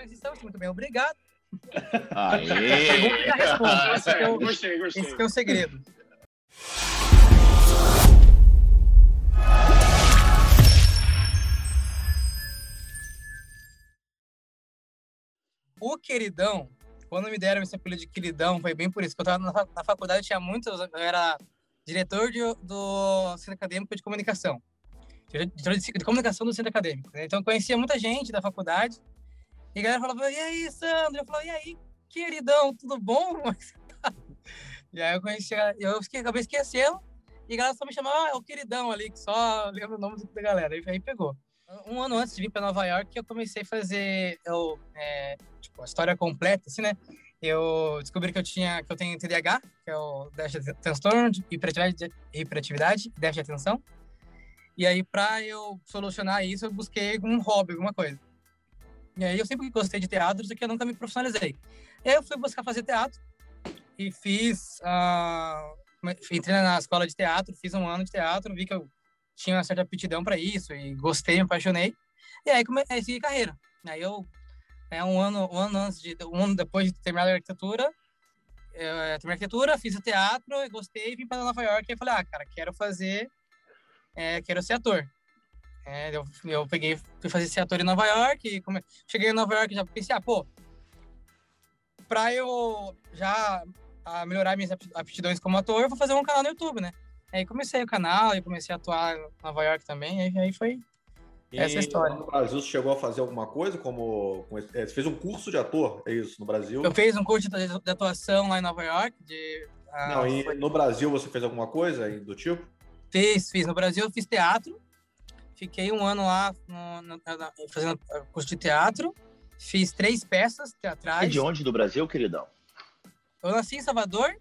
mas estamos muito bem, obrigado. Aê! Esse que é o- Gostei, gostei. esse que é o segredo. O queridão, quando me deram esse apelido de queridão, foi bem por isso. que eu tava na, fa- na faculdade, tinha muitos. Eu era diretor de- do Centro Acadêmico de Comunicação. Diretor de, de comunicação do Centro Acadêmico. né? Então eu conhecia muita gente da faculdade. E a galera falava: E aí, Sandro? Eu falava: E aí, queridão, tudo bom? Tá?" E aí eu conheci, eu acabei esquecendo. E a galera só me chamava, ah, é o queridão ali, que só lembra o nome da galera. Aí, aí pegou. Um ano antes de vir para Nova York, eu comecei a fazer eu, é, tipo, a história completa, assim, né? Eu descobri que eu tinha, que eu tenho TDAH, que é o déficit de transtorno de hiperatividade, hiperatividade e déficit de atenção. E aí, para eu solucionar isso, eu busquei um hobby, alguma coisa. E aí, eu sempre gostei de teatro, só que eu nunca me profissionalizei. E aí, eu fui buscar fazer teatro e fiz. ah, entrei na escola de teatro, fiz um ano de teatro, vi que eu tinha uma certa aptidão para isso e gostei, me apaixonei. E aí, comecei a carreira. Aí, eu, é, um, ano, um ano antes de. Um ano depois de terminar a arquitetura, eu eh, terminei a arquitetura, fiz o teatro, eu gostei, vim para Nova York e falei, ah, cara, quero fazer. é, quero ser ator. É, eu, eu peguei, fui fazer esse ator em Nova York, e come... cheguei em Nova York e já pensei, ah, pô, pra eu já ah, melhorar minhas apti- aptidões como ator, eu vou fazer um canal no YouTube, né? Aí comecei o canal e comecei a atuar em Nova York também, aí, aí foi essa é a história. No Brasil, você chegou a fazer alguma coisa como. é, Você fez um curso de ator, é isso, no Brasil? Eu fiz um curso de, atuação lá em Nova York, de... ah, Não, e foi- no Brasil você fez alguma coisa aí do tipo? Fiz, fiz. No Brasil eu fiz teatro. Fiquei um ano lá no- no- fazendo uh, curso de teatro. Fiz três peças É teatrais. de onde do Brasil, queridão? Eu nasci em Salvador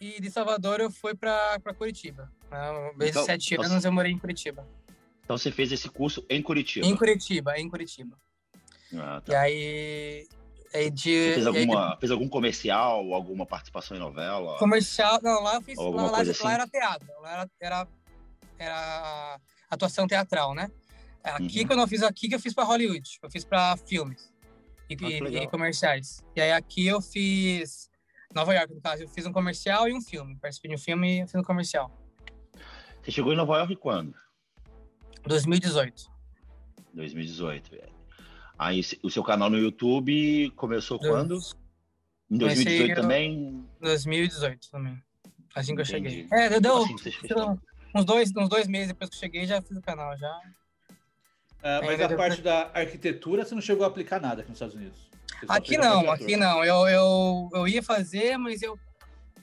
e de Salvador eu fui para Curitiba. Ah, Desde Então, sete então- anos eu morei em Curitiba. Então você fez esse curso em Curitiba. Em Curitiba, em Curitiba. Ah, E tá. aí... aí de, Você fez, e aí alguma, fez algum comercial, alguma participação em novela? comercial. Não, lá eu fiz. Lá, lá, coisa lá assim? era teatro. Lá era, era, era atuação teatral, né? Aqui, Uhum. quando eu fiz aqui, que eu fiz para Hollywood. Eu fiz para filmes e, Ah, que e- comerciais. E aí aqui eu fiz. Nova York, no caso, eu fiz um comercial e um filme. Participei de um filme e fiz um comercial. Você chegou em Nova York quando? 2018. 2018, velho. Aí o seu canal no YouTube começou quando? Em Comecei 2018 eu- também? 2018 também. Assim que eu Entendi. cheguei. É, deu, assim uns, dois, uns dois meses depois que eu cheguei, já fiz o canal. Já. Ah, mas a parte da arquitetura você não chegou a aplicar nada aqui nos Estados Unidos. Aqui não, aqui não. Eu, eu, eu ia fazer, mas eu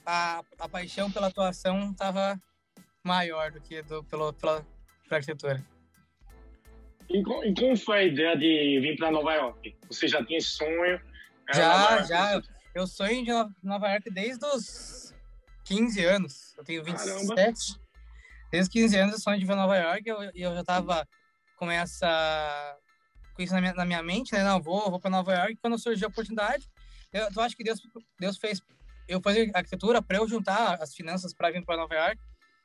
a, a paixão pela atuação estava maior do que do, pelo, pela, pela arquitetura. E, e como foi a ideia de vir para Nova York? Você já tinha sonho? Já, já. você- Eu sonho de Nova- Nova York desde os 15 anos. Eu tenho 27. Caramba. Desde os 15 anos eu sonho de ver Nova York e eu, eu já estava com essa com isso na minha, na minha mente, né? Não, vou, vou para Nova York. Quando surgiu a oportunidade, eu, eu acho que Deus, Deus fez eu fazer arquitetura para eu juntar as finanças para vir para Nova York.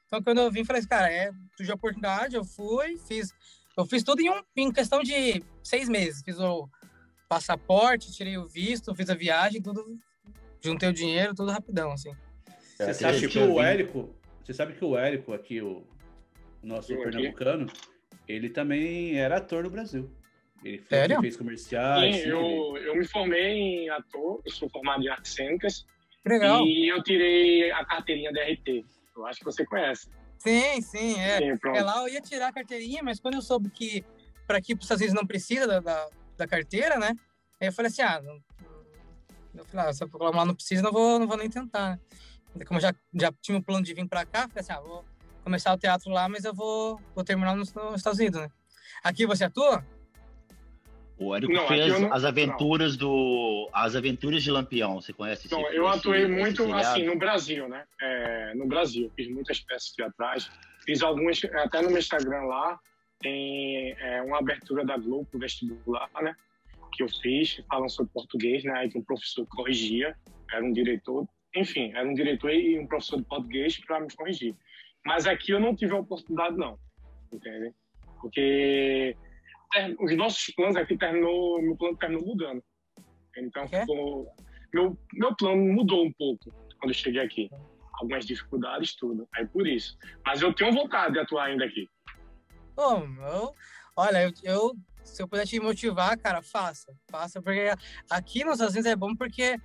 Então, quando eu vim, falei assim, cara, é, surgiu a oportunidade, eu fui, fiz, eu fiz tudo em, um, em questão de seis meses. Fiz o passaporte, tirei o visto, fiz a viagem, tudo, juntei o dinheiro, tudo rapidão, assim. É, Você sabe já que o vindo- Érico, você sabe que o Érico aqui, o nosso Eu aqui? pernambucano, ele também era ator no Brasil. Ele foi, Sério? fez comerciais. Sim, eu, eu me formei em ator, eu sou formado em artes cênicas legal. e eu tirei a carteirinha DRT. Eu acho que você conhece. Sim, sim, é. Sim. É, lá eu ia tirar a carteirinha, mas quando eu soube que para aqui para os Estados Unidos não precisa da, da, da carteira, né? Aí eu falei assim, ah, não, eu falei, ah, se eu lá não precisa, não vou, não vou nem tentar. né? Como eu já, já tinha o plano de vir para cá, falei assim, ah, vou começar o teatro lá, mas eu vou, vou terminar nos, nos Estados Unidos, né? Aqui você atua? O Érico Não, fez não- as aventuras do. As aventuras de Lampião. Você conhece esse Então, eu esse- atuei esse muito seriado? assim no Brasil, né? É, no Brasil, fiz muitas peças teatrais, fiz algumas até no meu Instagram lá tem é, uma abertura da Globo pro vestibular, né? Que eu fiz falando sobre português, né? Aí que um professor corrigia, era um diretor, enfim, era um diretor e um professor de português para me corrigir. Mas aqui eu não tive a oportunidade não, entende? Porque os nossos planos aqui terminou, meu plano terminou mudando. Então, ficou, meu, meu plano mudou um pouco quando eu cheguei aqui. Algumas dificuldades, tudo. Aí por isso. Mas eu tenho vontade de atuar ainda aqui. Bom, eu, olha, eu, eu- se eu puder te motivar, cara, faça. Faça, porque aqui nos Estados Unidos é bom porque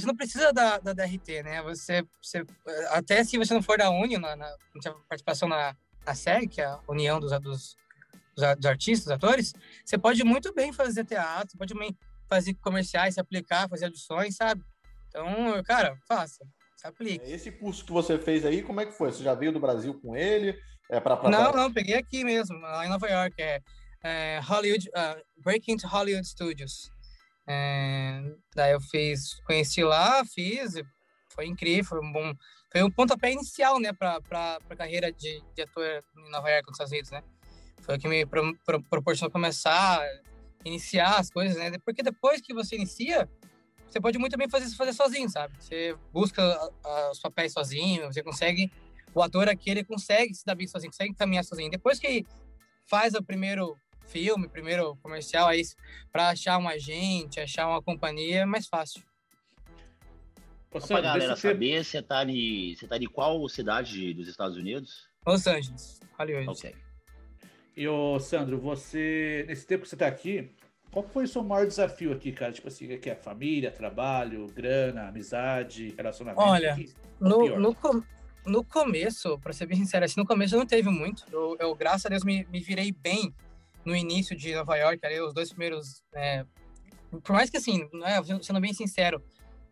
você não precisa da, da DRT, né? Você, você, até se você não for da Uni, na, na tiver participação na, na SEG, que é a União dos, dos, dos, Artistas, dos Atores, você pode muito bem fazer teatro, pode bem fazer comerciais, se aplicar, fazer audições, sabe? Então, cara, faça. Se aplique. Esse curso que você fez aí, como é que foi? Você já veio do Brasil com ele? É pra, pra- Não, não, peguei aqui mesmo, lá em Nova York. É, é Hollywood, uh, Breaking to Hollywood Studios. É, daí eu fiz, conheci lá, fiz, foi incrível, foi um bom, foi um pontapé inicial, né, para a carreira de, de ator em Nova York, nos Estados Unidos, né. Foi o que me pro, pro, proporcionou começar, iniciar as coisas, né, porque depois que você inicia, você pode muito bem fazer fazer sozinho, sabe? Você busca a- a- os papéis sozinho, você consegue o ator aqui ele consegue se dar bem sozinho, consegue caminhar sozinho. Depois que faz o primeiro filme, primeiro comercial, aí para achar um agente, achar uma companhia é mais fácil. Ô, Só pra galera saber, você tá, em, você tá em qual cidade dos Estados Unidos? Los Angeles, Hollywood. Ok. E, ô, Sandro, você, nesse tempo que você tá aqui, qual foi o seu maior desafio aqui, cara? Tipo assim, o que é família, trabalho, grana, amizade, relacionamento? Olha, que- No, no, com- no começo, para ser bem sincero, assim, no começo não teve muito. Eu, eu, graças a Deus, me, me virei bem no início de Nova York, ali, os dois primeiros. é, por mais que, assim, né, sendo bem sincero,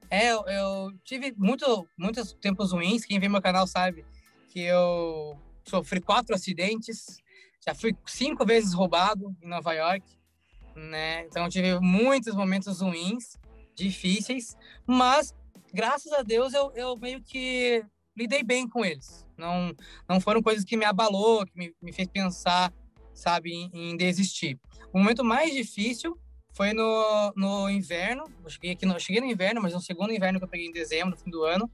é, eu, tive muito, muitos tempos ruins. Quem vê meu canal sabe que eu sofri quatro acidentes, já fui cinco vezes roubado em Nova York, né? Então, tive muitos momentos ruins, difíceis, mas graças a Deus eu, eu meio que lidei bem com eles. Não, não foram coisas que me abalou, que me, me fez pensar, sabe, em, em desistir. O momento mais difícil foi no, no inverno. Eu cheguei aqui, no, cheguei no inverno, mas no segundo inverno que eu peguei em dezembro, no fim do ano,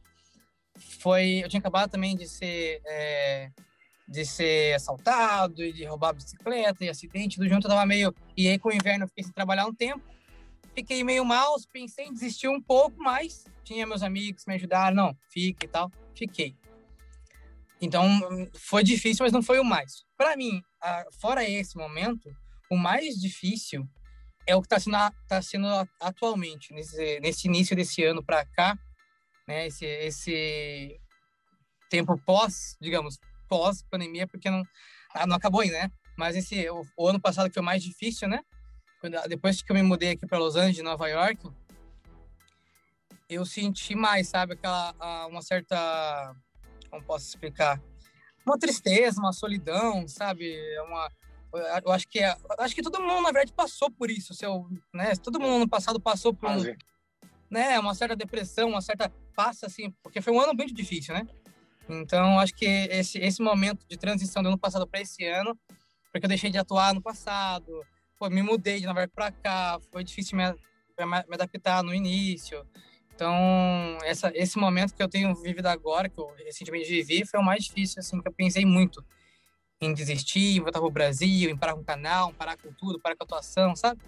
foi, eu tinha acabado também de ser é, de ser assaltado e de roubar bicicleta e acidente, tudo junto, eu tava meio e aí com o inverno eu fiquei sem trabalhar um tempo fiquei meio mal, pensei em desistir um pouco, mas tinha meus amigos me ajudaram, não, fique e tal, fiquei. Então, foi difícil, mas não foi o mais. Para mim, fora esse momento, o mais difícil é o que está sendo, tá sendo a- atualmente, nesse, nesse início desse ano para cá, né, esse, esse tempo pós, digamos, pós-pandemia, porque não, ah, não acabou ainda, né? Mas esse, o, o ano passado que foi mais difícil, né? quando- depois que eu me mudei aqui para Los Angeles, Nova York, eu senti mais, sabe, aquela a- uma certa, como posso explicar, uma tristeza, uma solidão, sabe, uma eu acho que é, acho que todo mundo na verdade passou por isso, seu, né? Todo mundo no passado passou por um, né, uma certa depressão, uma certa passa assim, porque foi um ano muito difícil, né? Então, acho que esse esse momento de transição do ano passado para esse ano, porque eu deixei de atuar no passado, pô, me mudei de Nova York para cá, foi difícil me, me adaptar no início. Então, essa, esse momento que eu tenho vivido agora, que eu recentemente vivi, foi o mais difícil, assim, que eu pensei muito em desistir, em voltar pro Brasil, em parar com o canal, parar com tudo, parar com a atuação, sabe?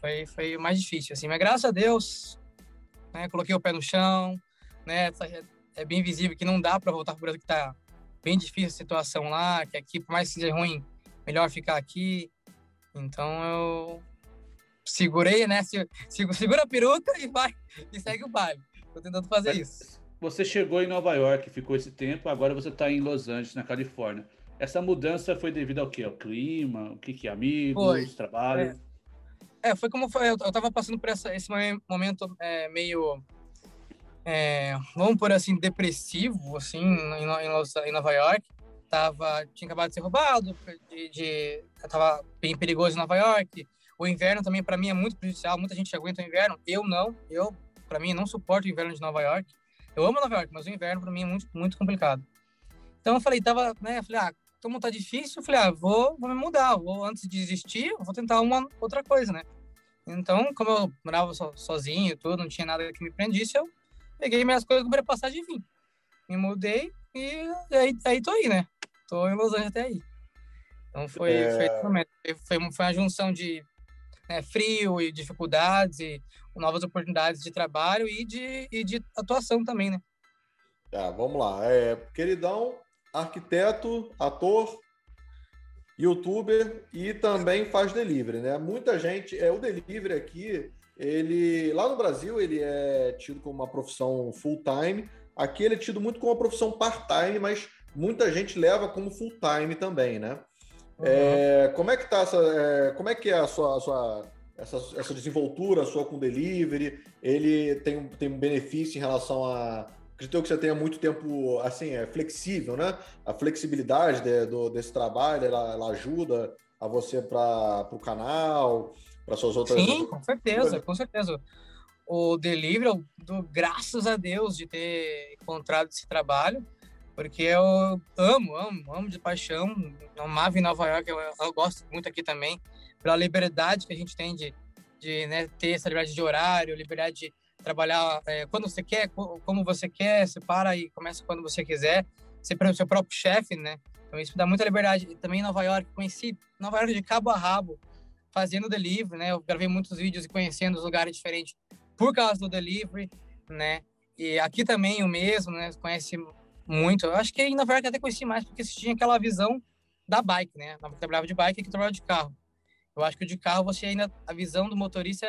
Foi, foi o mais difícil, assim. Mas graças a Deus, né, coloquei o pé no chão, né, é bem visível que não dá para voltar pro Brasil, que tá bem difícil a situação lá, que aqui, por mais que seja ruim, melhor ficar aqui. Então eu segurei, né? se- se- Segura a peruca e vai, e segue o baile. Tô tentando fazer Mas isso. Você chegou em Nova York, ficou esse tempo, agora você está em Los Angeles, na Califórnia. Essa mudança foi devido ao quê? Ao clima? O que que é? Amigos, Foi. trabalho? É, foi como foi. Eu, eu tava passando por essa, esse momen- momento é, meio. é, vamos por assim, depressivo, assim, em Nova York. Tava, tinha acabado de ser roubado, de, de, tava bem perigoso em Nova York. O inverno também, para mim, é muito prejudicial. Muita gente aguenta o inverno. Eu não. Eu, para mim, não suporto o inverno de Nova York. Eu amo Nova York, mas o inverno, para mim, é muito, muito complicado. Então, eu falei, tava, né? Eu falei, ah, como tá difícil, eu falei, ah, vou, vou me mudar. Vou, antes de desistir, vou tentar uma outra coisa, né? Então, como eu morava so, sozinho tudo, não tinha nada que me prendisse, eu peguei minhas coisas, comprei passagem e vim. Me mudei e aí, aí tô aí, né? Tô em Los Angeles até aí. Então foi, é... foi, foi, foi uma junção de né, frio e dificuldades e novas oportunidades de trabalho e de, e de atuação também, né? Tá, vamos lá. É, queridão, arquiteto, ator, youtuber e também faz delivery, né? Muita gente, é o delivery aqui, ele lá no Brasil ele é tido como uma profissão full time. Aqui ele é tido muito como uma profissão part time, mas muita gente leva como full time também, né? Uhum. É, como é que tá essa, é, como é que é a sua, a sua essa, essa desenvoltura sua com delivery? Ele tem, tem um benefício em relação a acredito que você tenha muito tempo, assim, é flexível, né? A flexibilidade de, do, desse trabalho, ela, ela ajuda a você para o canal, para suas outras... Sim, com certeza, com certeza. O delivery, do, graças a Deus de ter encontrado esse trabalho, porque eu amo, amo, amo de paixão. Amava em Nova York, eu, eu, gosto muito aqui também, pela liberdade que a gente tem de, de né, ter essa liberdade de horário, liberdade de trabalhar é, quando você quer, como você quer, você para e começa quando você quiser, ser o seu próprio chefe, né? Então isso dá muita liberdade. Também em Nova York, conheci Nova York de cabo a rabo, fazendo delivery, né? Eu gravei muitos vídeos e conhecendo os lugares diferentes por causa do delivery, né? E aqui também o mesmo, né? Conhece muito. Eu acho que Nova York até conheci mais, porque tinha aquela visão da bike, né? Eu trabalhava de bike e aqui trabalhava de carro. Eu acho que o de carro você ainda a visão do motorista,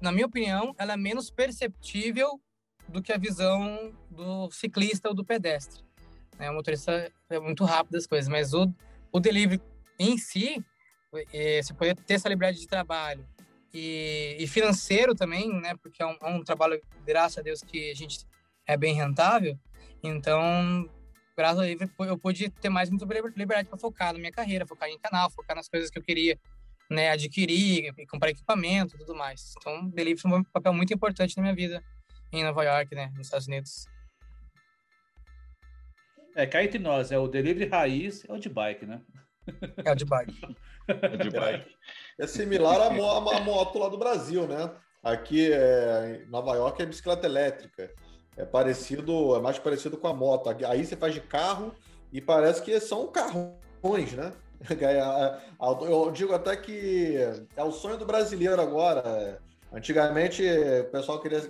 na minha opinião, ela é menos perceptível do que a visão do ciclista ou do pedestre. Né? O motorista é muito rápido as coisas, mas o, o delivery em si, é, você poder ter essa liberdade de trabalho e, e financeiro também, né? Porque é um, é um, trabalho, graças a Deus, que a gente é bem rentável. Então, graças a Deus, eu pude ter mais muita liberdade para focar na minha carreira, focar em canal, focar nas coisas que eu queria né, adquirir, comprar equipamento tudo mais. Então, o delivery foi um papel muito importante na minha vida em Nova York, né, nos Estados Unidos. É, cá entre nós, é o delivery raiz, é o de bike, né? É o de bike. é de bike. É similar à, moto lá do Brasil, né? Aqui é, em Nova York é bicicleta elétrica. É parecido, é mais parecido com a moto. Aí você faz de carro e parece que são carrões, né? Eu digo até que é o sonho do brasileiro agora. Antigamente o pessoal queria,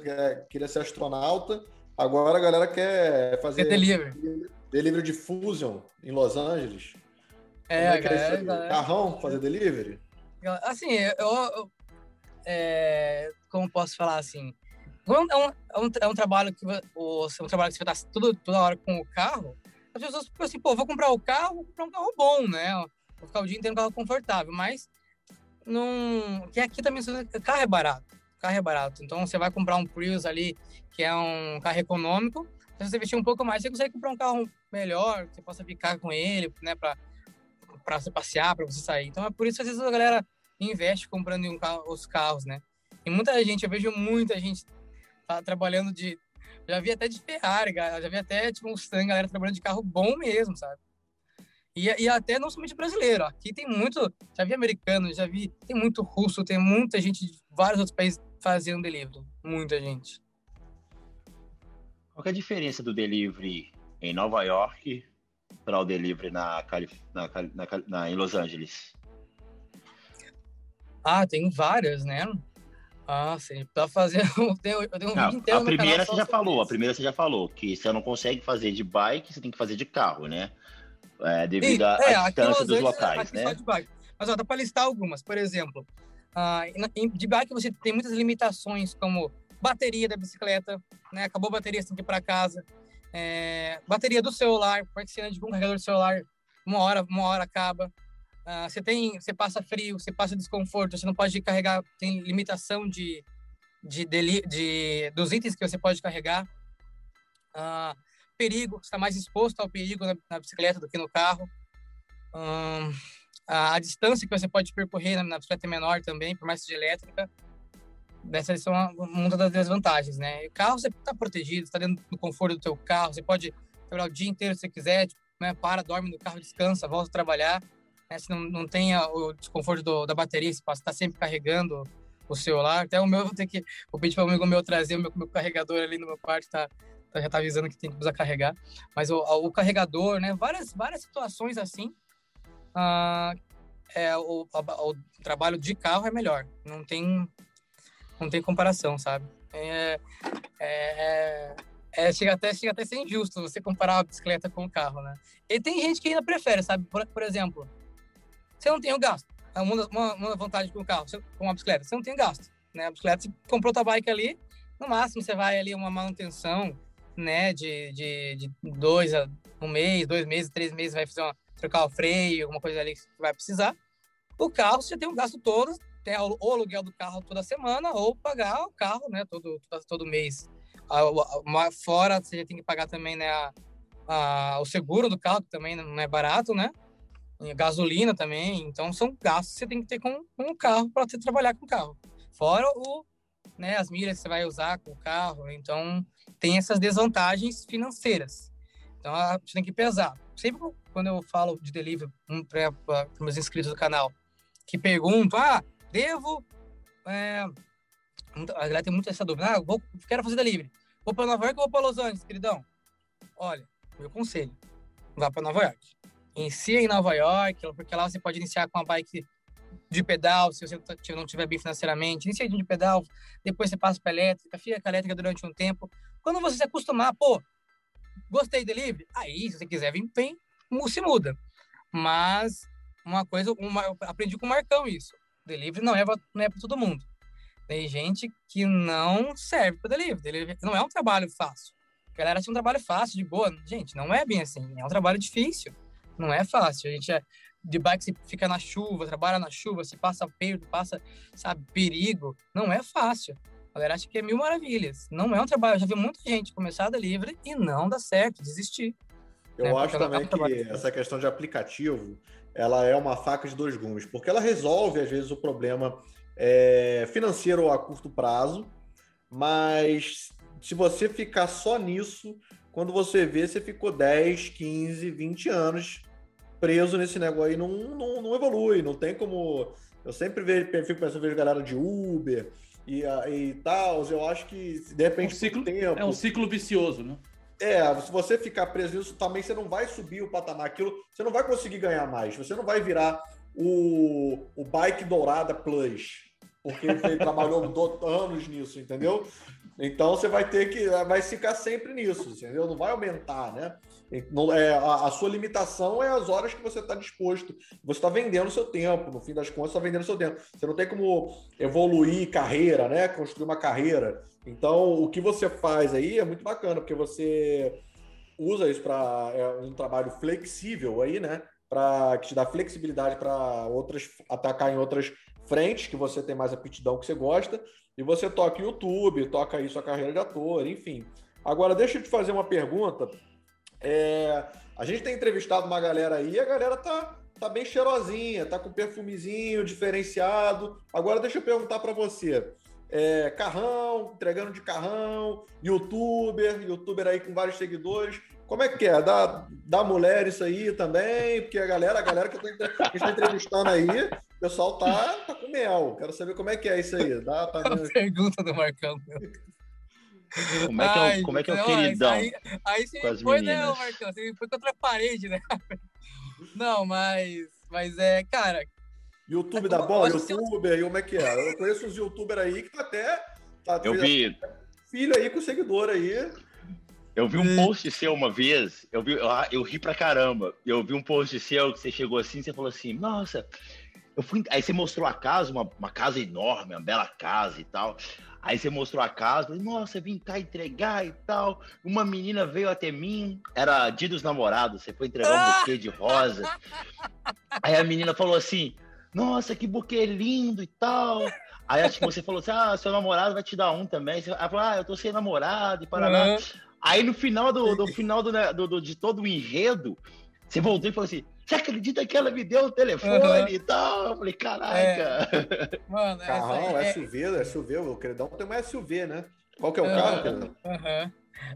queria ser astronauta, agora a galera quer fazer é delivery. delivery de Fusion em Los Angeles. É, é galera, galera, carrão fazer delivery? Assim, eu, eu é, como posso falar assim, é um, é um, é um trabalho que é um trabalho que você estar tudo, toda hora com o carro, as pessoas ficam assim, pô, vou comprar o carro, vou comprar um carro bom, né? Vou ficar o dia inteiro um carro confortável, mas não. Que aqui também carro é barato. Carro é barato. Então você vai comprar um Prius ali, que é um carro econômico. Se você investir um pouco mais, você consegue comprar um carro melhor, que você possa ficar com ele, né? Pra, pra você passear, pra você sair. Então é por isso que às vezes a galera investe comprando um carro, os carros, né? E muita gente, eu vejo muita gente trabalhando de. Já vi até de Ferrari, já vi até tipo, um Mustang, galera trabalhando de carro bom mesmo, sabe? E, e até não somente brasileiro. Aqui tem muito. Já vi americano, já vi. Tem muito russo, tem muita gente de vários outros países fazendo delivery. Muita gente. Qual é a diferença do delivery em Nova York para o delivery na, na, na, na, em Los Angeles? Ah, tem várias, né? Ah, sim. Pra fazer. Eu tenho, eu tenho um não, A primeira você já falou, isso. a primeira você já falou, que você não consegue fazer de bike, você tem que fazer de carro, né? É, devido à é, distância dos locais, né? Mas ó, dá para listar algumas. Por exemplo, uh, de bike você tem muitas limitações, como bateria da bicicleta, né? Acabou a bateria, você tem que ir para casa. É, bateria do celular, pode ser de um carregador de celular, uma hora, uma hora acaba. Uh, você tem, você passa frio, você passa desconforto, você não pode carregar, tem limitação de, de, de, de dos itens que você pode carregar. Uh, perigo, você está mais exposto ao perigo na, na, bicicleta do que no carro. A, a, distância que você pode percorrer na, na, bicicleta é menor também, por mais que seja elétrica. Essas são uma, das desvantagens, né? O carro você está protegido, está dentro do conforto do seu carro, você pode trabalhar o dia inteiro se quiser, tipo, né? para, dorme no carro, descansa, volta a trabalhar. Né? Se não, não tem o desconforto do, da bateria, você está sempre carregando o celular. Até o meu, vou ter que. Vou pedir para um amigo meu trazer o meu, meu carregador ali no meu quarto, tá, tá, já tá avisando que tem que usar carregar. Mas o, o carregador, né? Várias, várias situações assim ah, é, o, a- o trabalho de carro é melhor. Não tem, não tem comparação, sabe? É, é, é, chega, até, chega até ser injusto você comparar a bicicleta com o carro, né? E tem gente que ainda prefere, sabe? Por, por exemplo, você não tem o gasto. É uma, uma, uma vantagem com o carro, com uma bicicleta, você não tem gasto. Né? A bicicleta, você comprou tua bike ali, no máximo você vai ali uma manutenção, né? De, de, de dois a um mês, dois meses, três meses, vai fazer uma, trocar o freio, alguma coisa ali que vai precisar. O carro, você tem um gasto todo, tem o o aluguel do carro toda semana, ou pagar o carro, né? Todo, todo, todo mês. A- uma- Fora, você tem que pagar também, né? A, a- o seguro do carro, que também não é barato, né? Gasolina também. Então, são gastos que você tem que ter com, com o carro para trabalhar com o carro. Fora o, né, as milhas que você vai usar com o carro. Então, tem essas desvantagens financeiras. Então, a- você tem que pesar. Sempre quando eu falo de delivery um, para meus inscritos do canal, que perguntam, ah, devo... É, a galera tem muito essa dúvida. Ah, vou, quero fazer delivery. Vou para Nova York ou vou para Los Angeles, queridão? Olha, meu conselho, vá para Nova York. Inicia em Nova York, porque lá você pode iniciar com a bike de pedal, se você não tiver bem financeiramente. Inicia de pedal, depois você passa para elétrica, fica com a elétrica durante um tempo. Quando você se acostumar, pô, gostei de delivery, aí se você quiser vir, mu- se muda. Mas uma coisa, uma, eu aprendi com o Marcão isso. Delivery não é para não é pra todo mundo. Tem gente que não serve para delivery. Delivery não é um trabalho fácil. A galera acha um trabalho fácil, de boa. Gente, não é bem assim. É um trabalho difícil. Não é fácil. A gente é de bike, você fica na chuva, trabalha na chuva, você passa perto, passa, sabe, perigo. Não é fácil. A galera acha que é mil maravilhas. Não é um trabalho. Eu já vi muita gente começar a delivery e não dá certo, desistir. Eu É, acho também que essa questão de aplicativo, ela é uma faca de dois gumes, porque ela resolve, às vezes, o problema é, financeiro a curto prazo, mas se você ficar só nisso, quando você vê, você ficou 10, 15, 20 anos preso nesse negócio aí, não, não, não evolui, não tem como... Eu sempre vejo, fico pensando, vejo galera de Uber e, a- e tal, eu acho que, de repente, É um ciclo- tempo... É um ciclo vicioso, né? É, se você ficar preso nisso, também você não vai subir o patamar. Aquilo, você não vai conseguir ganhar mais. Você não vai virar o, o Bike Dourada Plus. Porque você trabalhou anos nisso, entendeu? Então você vai ter que. Vai ficar sempre nisso, entendeu? Não vai aumentar, né? É, a, a sua limitação é as horas que você está disposto. Você está vendendo o seu tempo, no fim das contas, está vendendo o seu tempo. Você não tem como evoluir carreira, né? Construir uma carreira. Então, o que você faz aí é muito bacana, porque você usa isso para é um trabalho flexível aí, né? Para que te dá flexibilidade para outras atacar em outras frentes que você tem mais aptidão que você gosta. E você toca YouTube, toca aí sua carreira de ator, enfim. Agora, deixa eu te fazer uma pergunta. É, a gente tem entrevistado uma galera aí, a galera tá, tá bem cheirosinha, tá com perfumezinho diferenciado. Agora, deixa eu perguntar para você. É, carrão, entregando de carrão, youtuber, youtuber aí com vários seguidores. Como é que é? Dá, dá mulher isso aí também? Porque a galera, a galera que eu tô que a gente tá entrevistando aí, o pessoal tá, tá com mel. Quero saber como é que é isso aí. Dá, tá Pergunta do Marcão. Como é que é o, Ai, como é, que é o não, queridão? Aí, aí você com as foi, né, meninas? Marcão? Você foi contra a parede, né? Não, mas, mas é, cara, YouTube Eu acho que- Youtuber, e como é que é? Eu conheço uns youtubers aí que tá até. Tá, Eu vi, Filho aí com seguidor aí. eu vi um post seu uma vez, eu, vi, ah, eu ri pra caramba. Eu vi um post seu que você chegou assim, você falou assim, nossa, eu fui. Aí você mostrou a casa, uma, uma casa enorme, uma bela casa e tal. Aí você mostrou a casa, falei, nossa, vim cá entregar e tal. Uma menina veio até mim, era dia dos namorados, você foi entregar um buquê de rosa. Aí a menina falou assim, nossa, que buquê lindo e tal. Aí acho que você falou assim, ah, seu namorado vai te dar um também. Ela falou, ah, eu tô sem namorado e paraná. Aham. Aí no final do, do final né, do- do- de todo o enredo, você voltou e falou assim: Você acredita que ela me deu o telefone Aham. e tal? Eu falei, caraca. mano, essa Carrão, é- SUV, SUV, o Credão tem uma SUV, né? Qual que é o Aham. carro, Credão?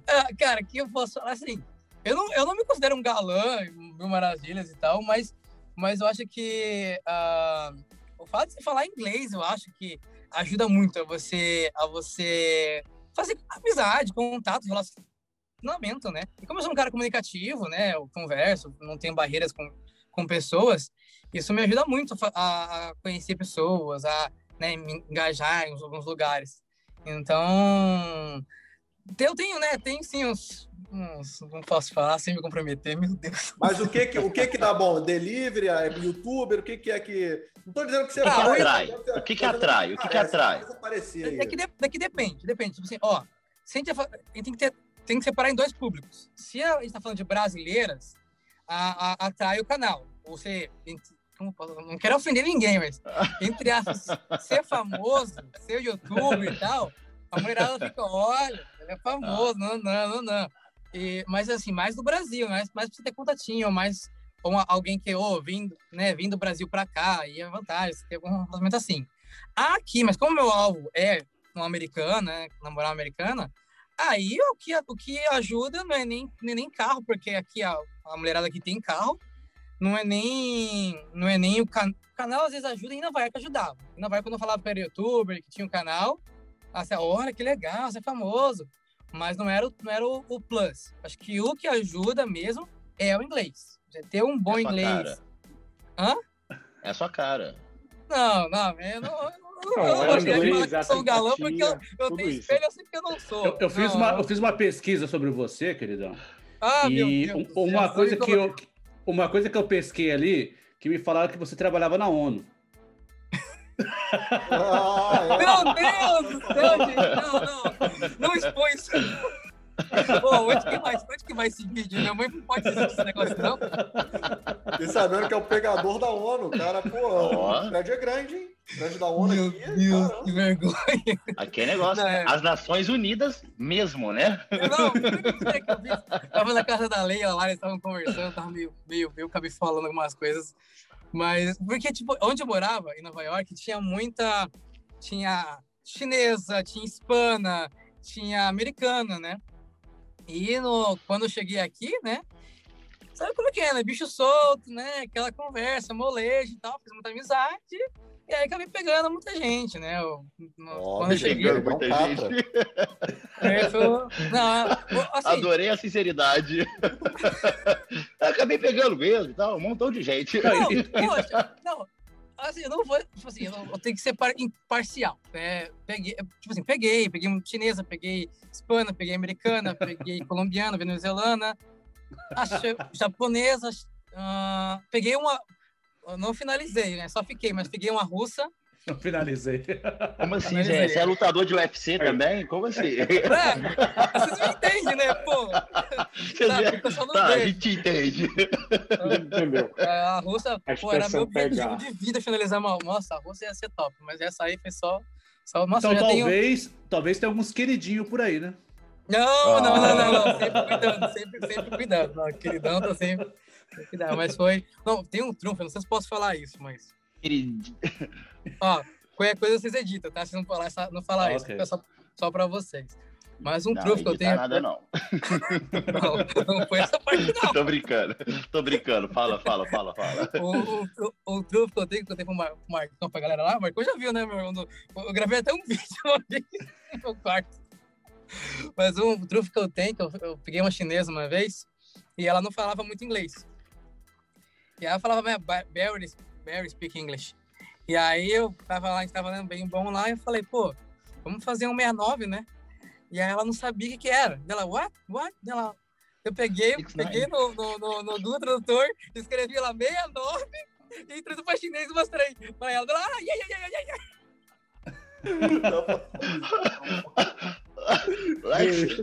Ah, cara, que eu posso falar assim. Eu não, eu não me considero um galã, mil maravilhas e tal, mas, mas eu acho que ah, o fato de você falar inglês, eu acho que ajuda muito a você, a você fazer amizade, contato, relacionamento, né? E como eu sou um cara comunicativo, né? Eu converso, não tenho barreiras com, com pessoas, isso me ajuda muito a, a conhecer pessoas, a né, me engajar em alguns lugares. Então, eu tenho, né? Tem sim uns, uns, Não posso falar sem me comprometer, meu Deus. Mas o que que, o que, que dá bom? Delivery, é youtuber, o que, que é que. Não tô dizendo que você O que faz, atrai? você- O que que atrai? O que que parece, atrai? É que, de, é que depende, depende. Tipo assim, ó, se a gente, a gente tem, que ter, tem que separar em dois públicos. Se a gente tá falando de brasileiras, a, a, atrai o canal. Você. Não quero ofender ninguém, mas entre aspas, ser famoso, ser youtuber e tal, a mulherada fica, olha, ele é famoso, não, não, não, não. E, mas assim, mais do Brasil, mais, mais pra você ter contatinho, mais ou uma- alguém que, ô, vindo, né, vindo do Brasil pra cá, e é vantagem, você tem algum relacionamento assim. Aqui, mas como meu alvo é uma americana, né, namorar uma americana, aí o que, o que ajuda não é nem, nem, nem carro, porque aqui a, a mulherada aqui tem carro, não é nem não é nem o, can, o canal às vezes ajuda e ainda vai que ajudava. Ainda vai quando eu falava era youtuber, que tinha um canal, assim, olha que legal, você é famoso, mas não era, o- não era o, o plus. Acho que o que ajuda mesmo é o inglês. Você ter um bom É sua inglês. cara. É a sua cara. Não, não, eu não, eu não, Não, eu não é inglês, que eu sou galã porque eu, eu tenho isso. espelho, eu sei que eu não sou. Eu, eu fiz Não, uma, não. eu fiz uma pesquisa sobre você, queridão. Ah, meu e Deus um- do céu, uma sabe coisa que como- eu uma coisa que eu pesquei ali, que me falaram que você trabalhava na ONU. Ah, é. Meu Deus do céu, gente. Não, não. Não expõe isso. Pô, onde que vai, onde que vai esse vídeo? Minha mãe não pode assistir esse negócio, não. E sabendo que é o pegador da ONU, cara, pô, Ó. o prédio é grande, hein? O prédio da ONU Meu aqui, Deus, caramba. que vergonha. Aqui é negócio. Não, é. As Nações Unidas mesmo, né? Não, não sei o que eu. Tava na casa da Leila lá, eles estavam conversando, tava meio, meio, meio acabei falando algumas coisas. Mas, porque, tipo, onde eu morava, em Nova York, tinha muita. Tinha chinesa, tinha hispana, tinha americana, né? E no, quando eu cheguei aqui, né? Sabe como é que é, né? Bicho solto, né? Aquela conversa, molejo e tal, fiz muita amizade. E aí acabei pegando muita gente, né? Eu, no- Ó, quando eu cheguei. pegando muita gente. eu não, assim, Adorei a sinceridade. Acabei pegando mesmo e tal, um montão de gente. Não, poxa, não. Assim, eu não vou. Tipo assim, eu, não- eu tenho que ser par- imparcial. Né? Peguei, tipo assim, peguei, peguei chinesa, peguei hispana, peguei americana, peguei colombiana, venezuelana, acho, japonesa, ah, peguei uma. eu não finalizei, né? Só fiquei, mas peguei uma russa. Eu finalizei. Como assim, aí- Você é lutador de UFC também? Como assim? É, vocês me entendem, né? Pô, Você tá, vê- porque eu só não Tá, a gente entende. Entendeu? É, A russa, A pô, era meu objetivo de vida finalizar uma. Nossa, a russa ia ser top, mas essa aí foi só. só nossa, então já tenho. talvez, talvez tenha alguns queridinhos por aí, né? Não, não, não, não, não. Ah. Sempre cuidando, sempre, sempre cuidando. Não, queridão, tá sempre. cuidando. Mas foi. Não, tem um trunfo, eu não sei se posso falar isso, mas. Querido. Ó, qualquer coisa vocês editam, tá? Se não falar, essa- não falar Ah, isso, ok. fica só, só pra vocês. Mas um Não, trunfo que eu editar tenho. nada não. Não, não foi essa parte, não. Tô brincando. Tô brincando. Fala, fala, fala, fala. O, o, o, trunfo que eu tenho, que eu tenho pro Mar- pro Marcão, pra galera lá, o Marcão já viu, né, meu irmão? Eu gravei até um vídeo uma vez no meu quarto. Mas um trunfo que eu tenho, que eu, eu peguei uma chinesa uma vez, e ela não falava muito inglês. E ela falava, "Ba- ba- barely, barely speak English. E aí eu tava lá, a gente tava lendo bem bom lá, e eu falei, pô, vamos fazer um 69, né? E aí ela não sabia o que, que era. Ela, what? What? Ela, eu peguei, 69. peguei no, no, no, no Google Tradutor, escrevi lá 69 e traduzi para chinês e mostrei pra ela. Ela, ah, yeah, yeah, yeah, yeah, Let's,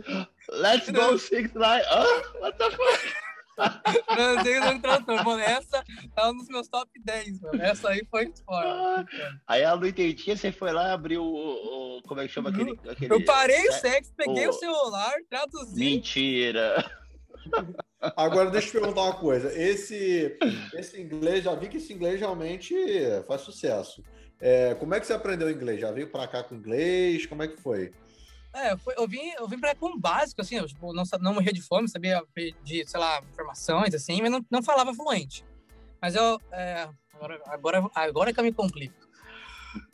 let's go six nine. Ah, what the fuck? No tradutor. Mano, essa tá nos meus top 10, mano. Essa aí foi fora. Aí ela não entendia, você foi lá e abriu o, o- Como é que chama aquele. aquele... Eu parei o É, sexo, peguei o- o celular, traduzi. Mentira. Agora, deixa eu perguntar uma coisa. Esse, esse inglês, já vi que esse inglês realmente faz sucesso. É, como é que você aprendeu inglês? Já veio pra cá com inglês? Como é que foi? É, foi- eu vim, eu vim pra com básico, assim, eu tipo, não, não morria de fome, sabia pedir, sei lá, informações, assim, mas não, não falava fluente. Mas eu, é, agora, agora, agora que eu me complico.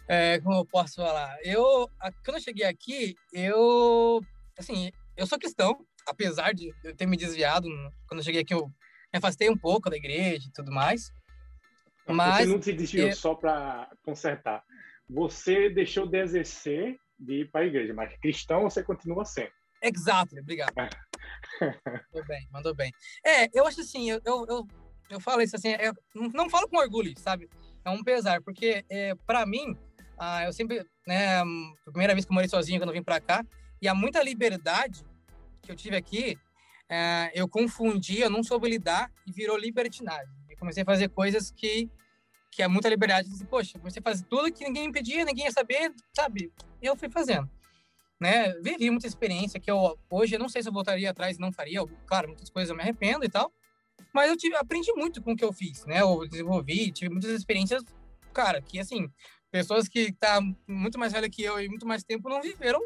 É, como eu posso falar? Eu, a- quando eu cheguei aqui, eu, assim, eu sou cristão, apesar de eu ter me desviado, quando eu cheguei aqui, eu Me afastei um pouco da igreja e tudo mais. Você Mas não se desviou só para consertar. Você deixou de exercer de ir para a igreja, mas cristão você continua sendo. Exato, obrigado. mandou bem, mandou bem. É, eu acho assim, eu, eu, eu, eu falo isso assim, eu não falo com orgulho, sabe? É um pesar, porque é, para mim, ah, eu sempre, né, primeira vez que eu morei sozinho, quando eu vim para cá, e há muita liberdade que eu tive aqui, é, eu confundi, eu não soube lidar e virou libertinagem. E comecei a fazer coisas que que é muita liberdade. Assim, Poxa, você faz tudo que ninguém me pedia, ninguém ia saber, sabe? Eu fui fazendo. Né? Vivi muita experiência que eu hoje eu não sei se eu voltaria atrás e não faria. Eu, claro, muitas coisas eu me arrependo e tal, mas eu tive, aprendi muito com o que eu fiz, né? Eu desenvolvi, tive muitas experiências, cara, que assim, pessoas que tá muito mais velha que eu e muito mais tempo não viveram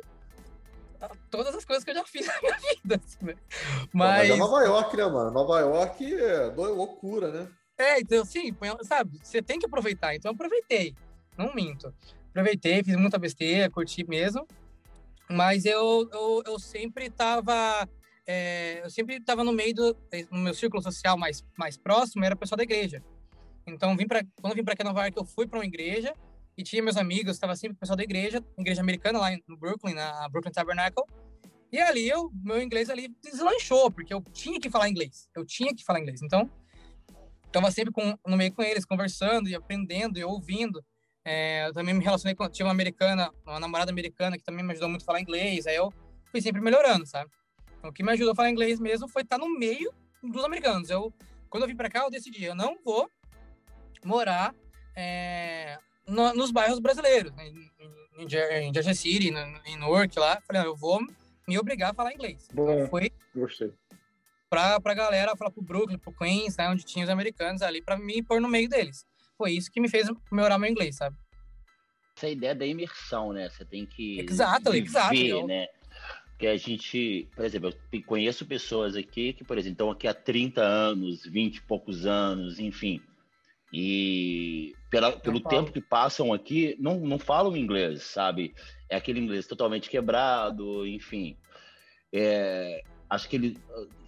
todas as coisas que eu já fiz na minha vida, assim, né? Pô, Mas... Mas, é Nova York, né, mano? Nova York é loucura, né? É, então, sim, sabe, você tem que aproveitar. Então, eu aproveitei, não minto. Aproveitei, fiz muita besteira, curti mesmo, mas eu, eu, eu sempre tava, é, eu sempre tava no meio do, no meu círculo social mais, mais próximo, era o pessoal da igreja. Então, vim pra, quando eu vim para aqui Nova York, eu fui para uma igreja e tinha meus amigos, estava sempre o pessoal da igreja, igreja americana lá no Brooklyn, na Brooklyn Tabernacle, e ali eu, meu inglês ali deslanchou, porque eu tinha que falar inglês, eu tinha que falar inglês. Então, estava sempre com, no meio com eles, conversando e aprendendo e ouvindo. É, eu também me relacionei com tinha uma americana, uma namorada americana que também me ajudou muito a falar inglês. Aí eu fui sempre melhorando, sabe? Então, o que me ajudou a falar inglês mesmo foi estar no meio dos americanos. Eu, quando eu vim para cá, eu decidi, eu não vou morar é, no- nos bairros brasileiros, né? em, em, em Jer- em Jersey City, no- em Newark lá. Falei, não, eu vou me obrigar a falar inglês. Bom, Foi gostei. Pra, pra galera falar pro Brooklyn, pro Queens, né, onde tinha os americanos ali, pra me pôr no meio deles. Foi isso que me fez melhorar meu inglês, sabe? Essa ideia da imersão, né? Você tem que Exato, viver, exato, eu- né? Porque a gente, por exemplo, eu conheço pessoas aqui que, por exemplo, estão aqui há 30 anos, 20 e poucos anos, enfim. E pela, pelo tempo que passam aqui, não, não falam inglês, sabe? É aquele inglês totalmente quebrado, enfim. É, acho que ele,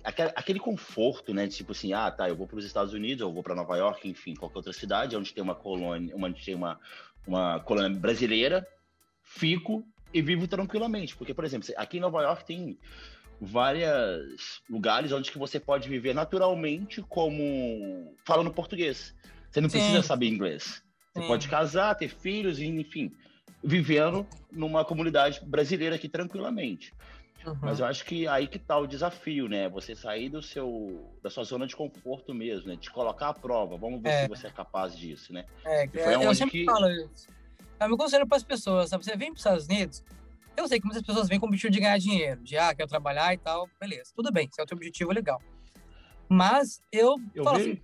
aquele, aquele conforto, né? De tipo assim, ah, tá, eu vou para os Estados Unidos, eu vou para Nova York, enfim, qualquer outra cidade onde tem uma colônia, onde tem uma, uma colônia brasileira, fico e vivo tranquilamente. Porque, por exemplo, aqui em Nova York tem vários lugares onde que você pode viver naturalmente como falando português. Você não Sim. precisa saber inglês. Você Sim. pode casar, ter filhos, e, enfim, vivendo numa comunidade brasileira aqui tranquilamente. Uhum. Mas eu acho que aí que tá o desafio, né? Você sair do seu da sua zona de conforto mesmo, né? Te colocar à prova. Vamos ver É. se você é capaz disso, né? É, E foi eu aonde sempre que- falo isso. É o meu conselho para as pessoas, sabe? Você vem para os Estados Unidos, eu sei que muitas pessoas vêm com o objetivo de ganhar dinheiro, de, ah, quero trabalhar e tal, beleza. Tudo bem, se é o teu objetivo, legal. Mas eu, Eu falo vi. assim,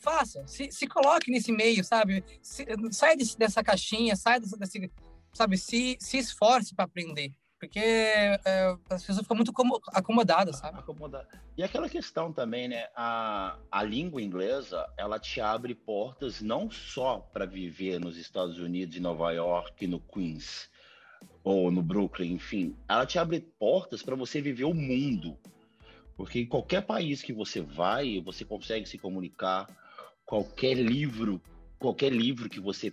faça, se, se coloque nesse meio, sabe? Se- sai desse- dessa caixinha, sai desse, desse- sabe? Se, se esforce para aprender. Porque é, as pessoas ficam muito como- acomodadas, sabe? Acomodar. E aquela questão também, né? A, a língua inglesa, ela te abre portas não só para viver nos Estados Unidos, em Nova York, no Queens ou no Brooklyn, enfim, ela te abre portas para você viver o mundo. Porque em qualquer país que você vai, você consegue se comunicar. Qualquer livro, qualquer livro que você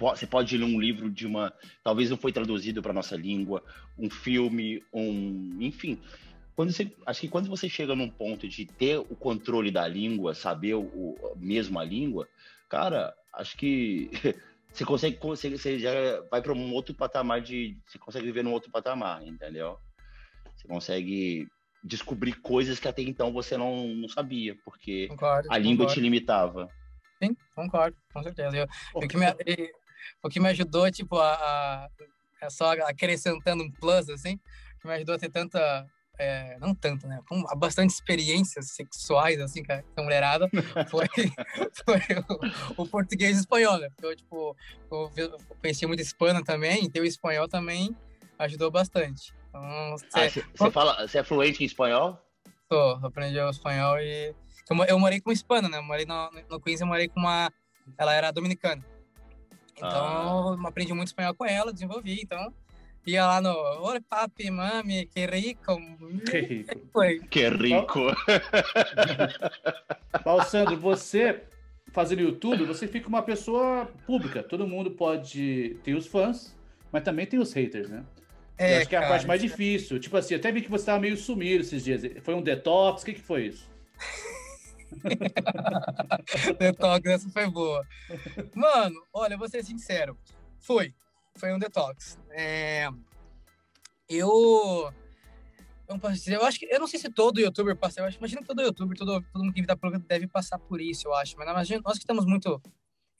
você pode ler um livro de uma, talvez não foi traduzido para nossa língua, um filme, um, enfim, quando você, acho que quando você chega num ponto de ter o controle da língua, saber o, o- mesmo a língua, cara, acho que você consegue, você, você já vai para um outro patamar de, você consegue viver num outro patamar, entendeu? Você consegue descobrir coisas que até então você não, não sabia, porque Concordo. a língua concordo. te limitava. Sim, concordo, com certeza. Eu, o, que me, o que me ajudou, tipo, a, a- é só acrescentando um plus, assim, que me ajudou a ter tanta, é, não tanto, né, com bastante experiências sexuais, assim, com a com a mulherada, foi, foi o, o português e o espanhol, né, porque eu, tipo, eu, conheci muito hispana também, então o espanhol também ajudou bastante. Então, Ah, você, você fala, você é fluente em espanhol? Sou, aprendi o espanhol e. Eu, eu morei com hispana, né? Eu morei no, no Queens, eu morei com uma. Ela era dominicana. Então, Ah. aprendi muito espanhol com ela, desenvolvi. Então, ia lá no Oi, papi, mami, que rico. Que rico. Foi. Que rico. Paulo Sandro, você fazendo YouTube, você fica uma pessoa pública. Todo mundo pode ter os fãs, mas também tem os haters, né? É, Eu acho que é a cara, parte mais difícil. Tipo assim, até vi que você tava meio sumido esses dias. Foi um detox? O que, que foi isso? detox, essa foi boa. Mano, olha, vou ser sincero. Foi. Foi um detox. É, Eu. Eu, dizer, eu acho que. Eu não sei se todo youtuber passa. Eu acho, imagina que todo youtuber, todo, todo mundo que vida pública deve passar por isso, eu acho. Mas nós que estamos muito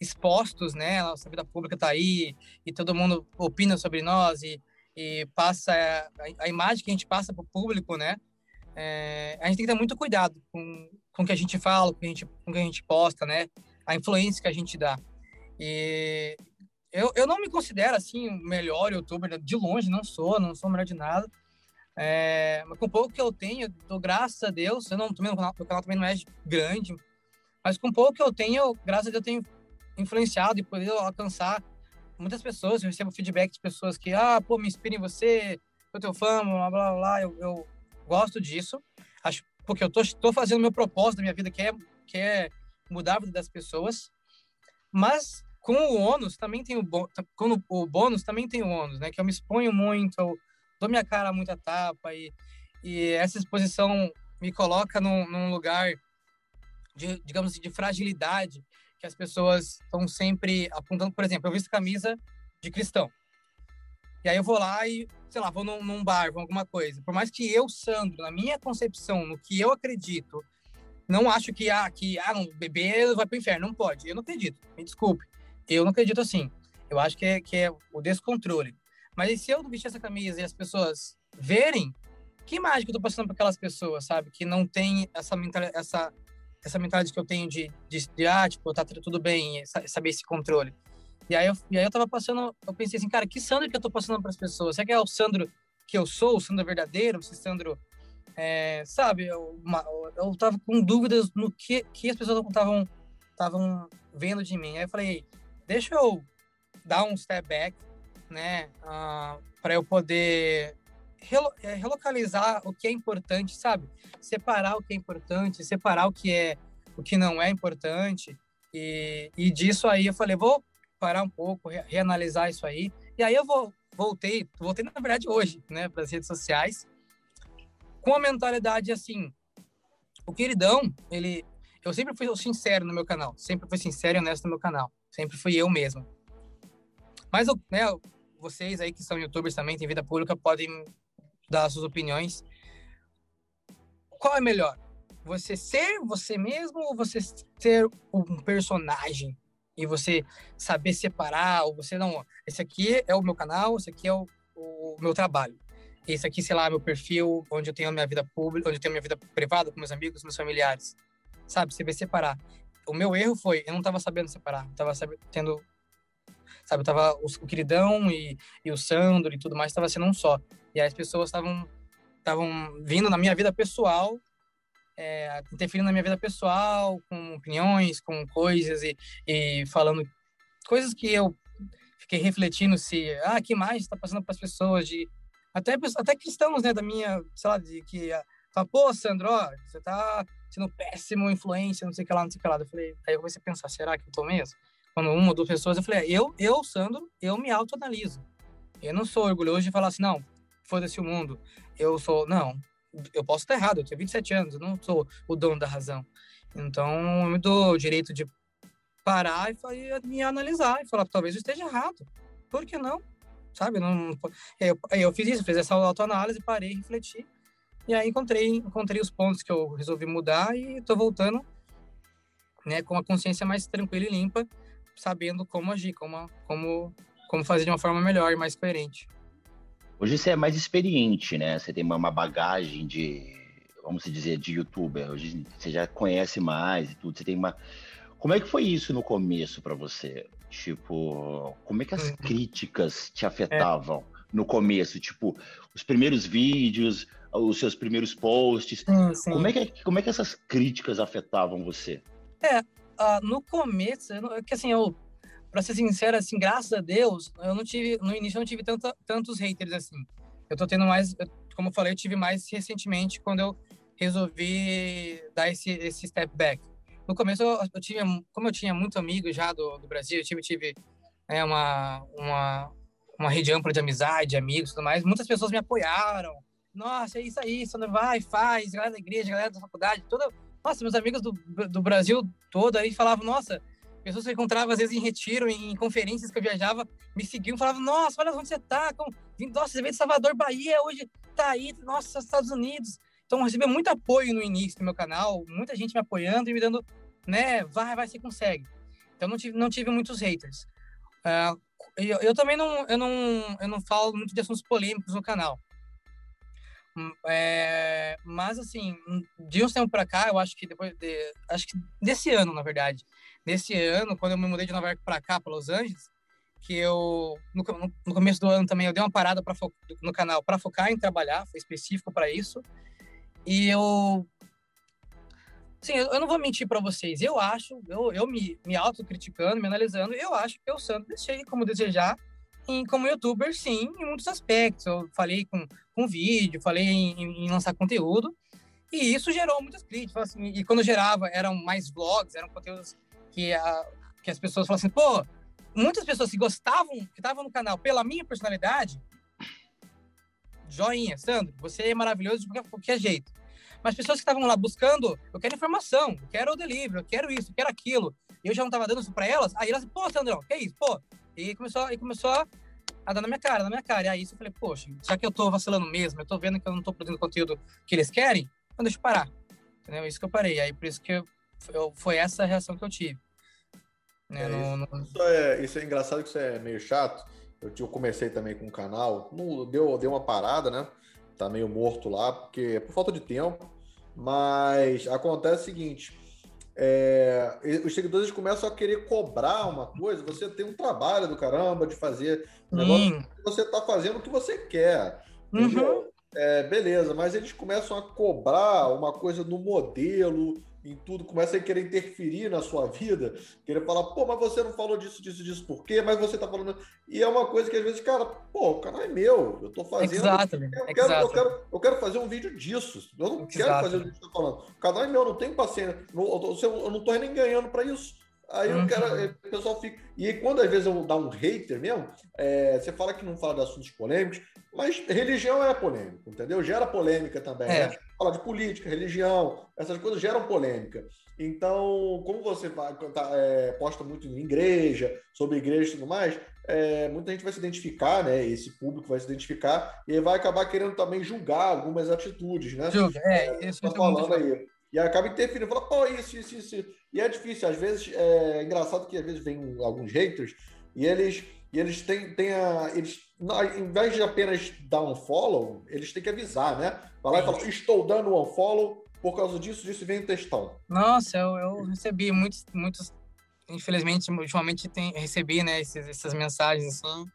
expostos, né? Nossa vida pública tá aí e todo mundo opina sobre nós e, e passa a, a imagem que a gente passa pro público, né? É, a gente tem que ter muito cuidado com, com o que a gente fala, com o que a gente, que a gente posta, né? A influência que a gente dá. E eu, eu não me considero, assim, o melhor youtuber, de longe, não sou, não sou melhor de nada. É, mas com o pouco que eu tenho, eu graças a Deus, eu não, também, meu, canal, também não é grande, mas com o pouco que eu tenho, eu, graças a Deus, eu tenho influenciado e poder alcançar muitas pessoas. Eu recebo feedback de pessoas que, ah, pô, me inspira em você, sou teu fã, blá, blá, blá. Eu, eu gosto disso. Acho porque eu tô fazendo meu propósito da minha vida, que é, que é mudar a vida das pessoas. Mas com o ônus também tem o bônus, quando o bônus também tem o ônus, né? Que eu me exponho muito, eu dou minha cara a muita tapa e, e essa exposição me coloca num, num lugar de, digamos assim, de fragilidade que as pessoas estão sempre apontando. Por exemplo, eu visto camisa de cristão. E aí eu vou lá e, sei lá, vou num, num bar, vou alguma coisa. Por mais que eu, Sandro, na minha concepção, no que eu acredito, não acho que, ah, que ah, um bebê vai pro inferno. Não pode. Eu não acredito. Me desculpe. Eu não acredito assim. Eu acho que é, que é o descontrole. Mas se eu vestir essa camisa e as pessoas verem, que imagem que eu tô passando para aquelas pessoas, sabe? Que não tem essa mentalidade, essa, essa mentalidade que eu tenho de, de, de ah, tipo, tá tudo bem, saber esse controle. E aí, eu, e aí eu tava passando, eu pensei assim, cara, que Sandro que eu tô passando para as pessoas? Será que é o Sandro que eu sou, o Sandro verdadeiro, esse Sandro, é, sabe? Eu, uma, eu tava com dúvidas no que, que as pessoas estavam estavam vendo de mim. Aí eu falei, deixa eu dar um step back, né, uh, para eu poder relo, é, relocalizar o que é importante, sabe? Separar o que é importante, separar o que é o que não é importante. E, e disso aí eu falei, vou parar um pouco, re reanalisar isso aí. E aí eu vou, voltei, voltei na verdade hoje, né, para as redes sociais, com a mentalidade assim, o queridão, ele, eu sempre fui sincero no meu canal, sempre fui sincero e honesto no meu canal, sempre fui eu mesmo. Mas, né, vocês aí que são youtubers também, têm vida pública, podem dar suas opiniões. Qual é melhor? Você ser você mesmo ou você ser um personagem? E você saber separar, ou você não, esse aqui é o meu canal, esse aqui é o, o meu trabalho. Esse aqui, sei lá, meu perfil, onde eu tenho a minha vida pública, onde eu tenho a minha vida privada com meus amigos, meus familiares. Sabe, saber separar. O meu erro foi, eu não estava sabendo separar, estava tendo sabe? Eu tava o queridão e, e o Sandro e tudo mais, estava sendo um só. E aí as pessoas estavam estavam vindo na minha vida pessoal, é, interferindo na minha vida pessoal, com opiniões, com coisas e, e falando coisas que eu fiquei refletindo se, ah, que mais está passando para as pessoas de até até cristãos, né, da minha, sei lá, de que fala, pô, Sandro, você tá sendo péssimo influência, não sei o que lá, não sei o que lá. Eu falei, aí eu comecei a pensar, será que eu tô mesmo? Quando uma ou duas pessoas, eu falei, eu, eu, Sandro, eu me autoanaliso. Eu não sou orgulhoso de falar assim, não, foda-se o mundo. Eu sou, não, eu posso estar errado, eu tenho 27 anos, eu não sou o dono da razão. Então, eu me dou o direito de parar e me analisar e falar, talvez eu esteja errado. Por que não? Sabe? Não, eu, eu fiz isso, fiz essa autoanálise, parei, refleti. E aí encontrei, encontrei os pontos que eu resolvi mudar e estou voltando né, com a consciência mais tranquila e limpa, sabendo como agir, como, como, como fazer de uma forma melhor e mais coerente. Hoje você é mais experiente, né? Você tem uma bagagem de, vamos dizer, de youtuber. Hoje você já conhece mais e tudo. Você tem uma. Como é que foi isso no começo para você? Tipo, como é que as uhum. críticas te afetavam é. no começo? Tipo, os primeiros vídeos, os seus primeiros posts. Sim, sim. Como, é que, como é que essas críticas afetavam você? É, uh, no começo, eu, que assim, eu pra ser sincero, assim, graças a Deus, eu não tive, no início eu não tive tanta, tantos haters assim. Eu tô tendo mais, como eu falei, eu tive mais recentemente quando eu resolvi dar esse, esse step back. No começo eu, eu tinha, como eu tinha muito amigo já do, do Brasil, eu tive, tive é, uma, uma, uma rede ampla de amizade, amigos e tudo mais, muitas pessoas me apoiaram. Nossa, é isso aí, Sandro, vai, faz, galera da igreja, galera da faculdade, toda... Nossa, meus amigos do, do Brasil todo aí falavam, nossa, pessoas que eu encontrava às vezes em retiro, em conferências que eu viajava, me seguiam, falavam, nossa, olha onde você tá, com... nossa, você veio de Salvador, Bahia, hoje tá aí, nossa, Estados Unidos. Então, recebi muito apoio no início do meu canal, muita gente me apoiando e me dando, né, vai, vai, você consegue. Então, não tive, não tive muitos haters. Uh, eu, eu, também não eu, não, eu não falo muito de assuntos polêmicos no canal. Hum, é, mas, assim, de uns tempos para cá, eu acho que depois de, acho que desse ano, na verdade, desse ano, quando eu me mudei de Nova York para cá, para Los Angeles, que eu no, no, começo do ano também eu dei uma parada para no canal para focar em trabalhar, foi específico para isso. E eu Sim, eu não vou mentir para vocês. Eu acho, eu, eu me, me autocriticando, me analisando, eu acho que eu Santo deixei como desejar em, como youtuber, sim, em muitos aspectos. Eu falei com, com vídeo, falei em, em lançar conteúdo, e isso gerou muitas críticas. Assim, e quando gerava, eram mais vlogs, eram conteúdos que, a, que as pessoas falavam assim, pô, muitas pessoas que gostavam, que estavam no canal pela minha personalidade, joinha, Sandro, você é maravilhoso de qualquer, qualquer jeito. Mas pessoas que estavam lá buscando, eu quero informação, eu quero o delivery, eu quero isso, eu quero aquilo, e eu já não estava dando isso para elas, aí elas, pô, Sandrão, que isso, pô? E começou, e começou a dar na minha cara, na minha cara. E aí eu falei, poxa, já que eu tô vacilando mesmo, eu tô vendo que eu não tô produzindo conteúdo que eles querem, então deixa eu parar. Entendeu? Isso que eu parei. Aí por isso que eu, eu foi essa a reação que eu tive. Né? É, no, no... Isso, é, isso é engraçado que isso é meio chato. Eu, eu comecei também com o canal, não, deu, deu uma parada, né? Tá meio morto lá, porque é por falta de tempo. Mas acontece o seguinte: é, os seguidores começam a querer cobrar uma coisa, você tem um trabalho do caramba de fazer um negócio que você está fazendo o que você quer. Uhum. É, beleza, mas eles começam a cobrar uma coisa no modelo, em tudo, começa a querer interferir na sua vida, querer falar, pô, mas você não falou disso, disso, disso, por quê? Mas você tá falando. E é uma coisa que às vezes, cara, pô, o canal é meu, eu tô fazendo. Exato, eu, quero, eu, quero, eu quero fazer um vídeo disso. Eu não Exato. quero fazer o que você tá falando. O canal é meu, eu não tenho paciência. Eu não tô nem ganhando para isso. Aí uhum. o cara, o pessoal fica. E quando às vezes eu dou um hater mesmo, é, você fala que não fala de assuntos polêmicos, mas religião é polêmico, entendeu? Gera polêmica também, é. né? Fala de política, religião, essas coisas geram polêmica. Então, como você vai, tá, é, posta muito em igreja, sobre igreja e tudo mais, é, muita gente vai se identificar, né? Esse público vai se identificar e vai acabar querendo também julgar algumas atitudes, né? Julga, é, isso tá falando aí. E acaba interferindo, fala, pô, isso, isso, isso. E é difícil, às vezes, é engraçado que às vezes vem alguns haters e eles, e eles têm, têm a. Eles, ao invés de apenas dar um follow, eles têm que avisar, né? Falar e falar, estou dando um follow por causa disso, disso vem um textão. Nossa, eu, eu recebi muitos, muitos, infelizmente, ultimamente tem, recebi, né, esses, essas mensagens assim.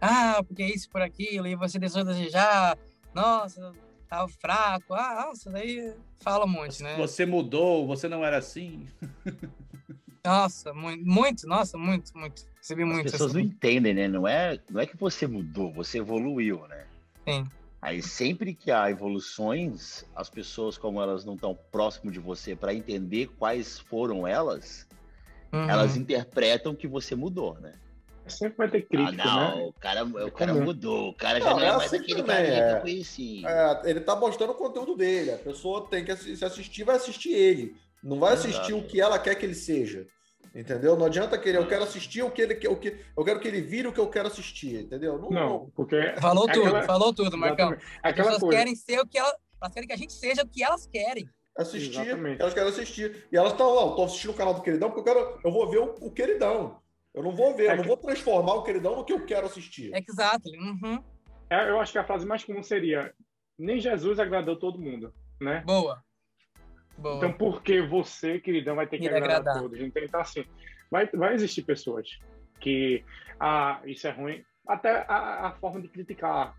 Ah, porque é isso por aquilo, e você deixou desejar. Nossa, tava fraco. Ah, isso daí fala muito, né? Você mudou, você não era assim. Nossa, muito, muito, nossa, muito, muito. Recebi muito. As pessoas assim. não entendem, né? Não é, não é que você mudou, você evoluiu, né? Sim. Aí sempre que há evoluções, as pessoas, como elas não estão próximo de você para entender quais foram elas, uhum. elas interpretam que você mudou, né? Sempre vai ter crítica, ah, não, né? O cara, o cara mudou, o cara já não, não é, é mais assim aquele cara é. que eu conheci. É, ele tá mostrando o conteúdo dele. A pessoa tem que se assistir, vai assistir ele. Não vai assistir o que ela quer que ele seja. Entendeu? Não adianta querer, eu quero assistir o que ele quer, o que eu quero que ele vire o que eu quero assistir, entendeu? Não, não porque falou tudo, aquela... falou tudo, Marcão. As pessoas coisa. querem ser o que elas, elas querem que a gente seja o que elas querem assistir, Exatamente. elas querem assistir. E elas estão lá, estou assistindo o canal do Queridão porque eu quero, eu vou ver o, o Queridão. Eu não vou ver, é eu não vou transformar o queridão no que eu quero assistir. Exato. Uhum. É, eu acho que a frase mais comum seria: nem Jesus agradou todo mundo, né? Boa. Boa. Então, por que você, queridão, vai ter que agradar, agradar todos? Então, então, assim, vai, vai existir pessoas que, ah, isso é ruim. Até a, a forma de criticar,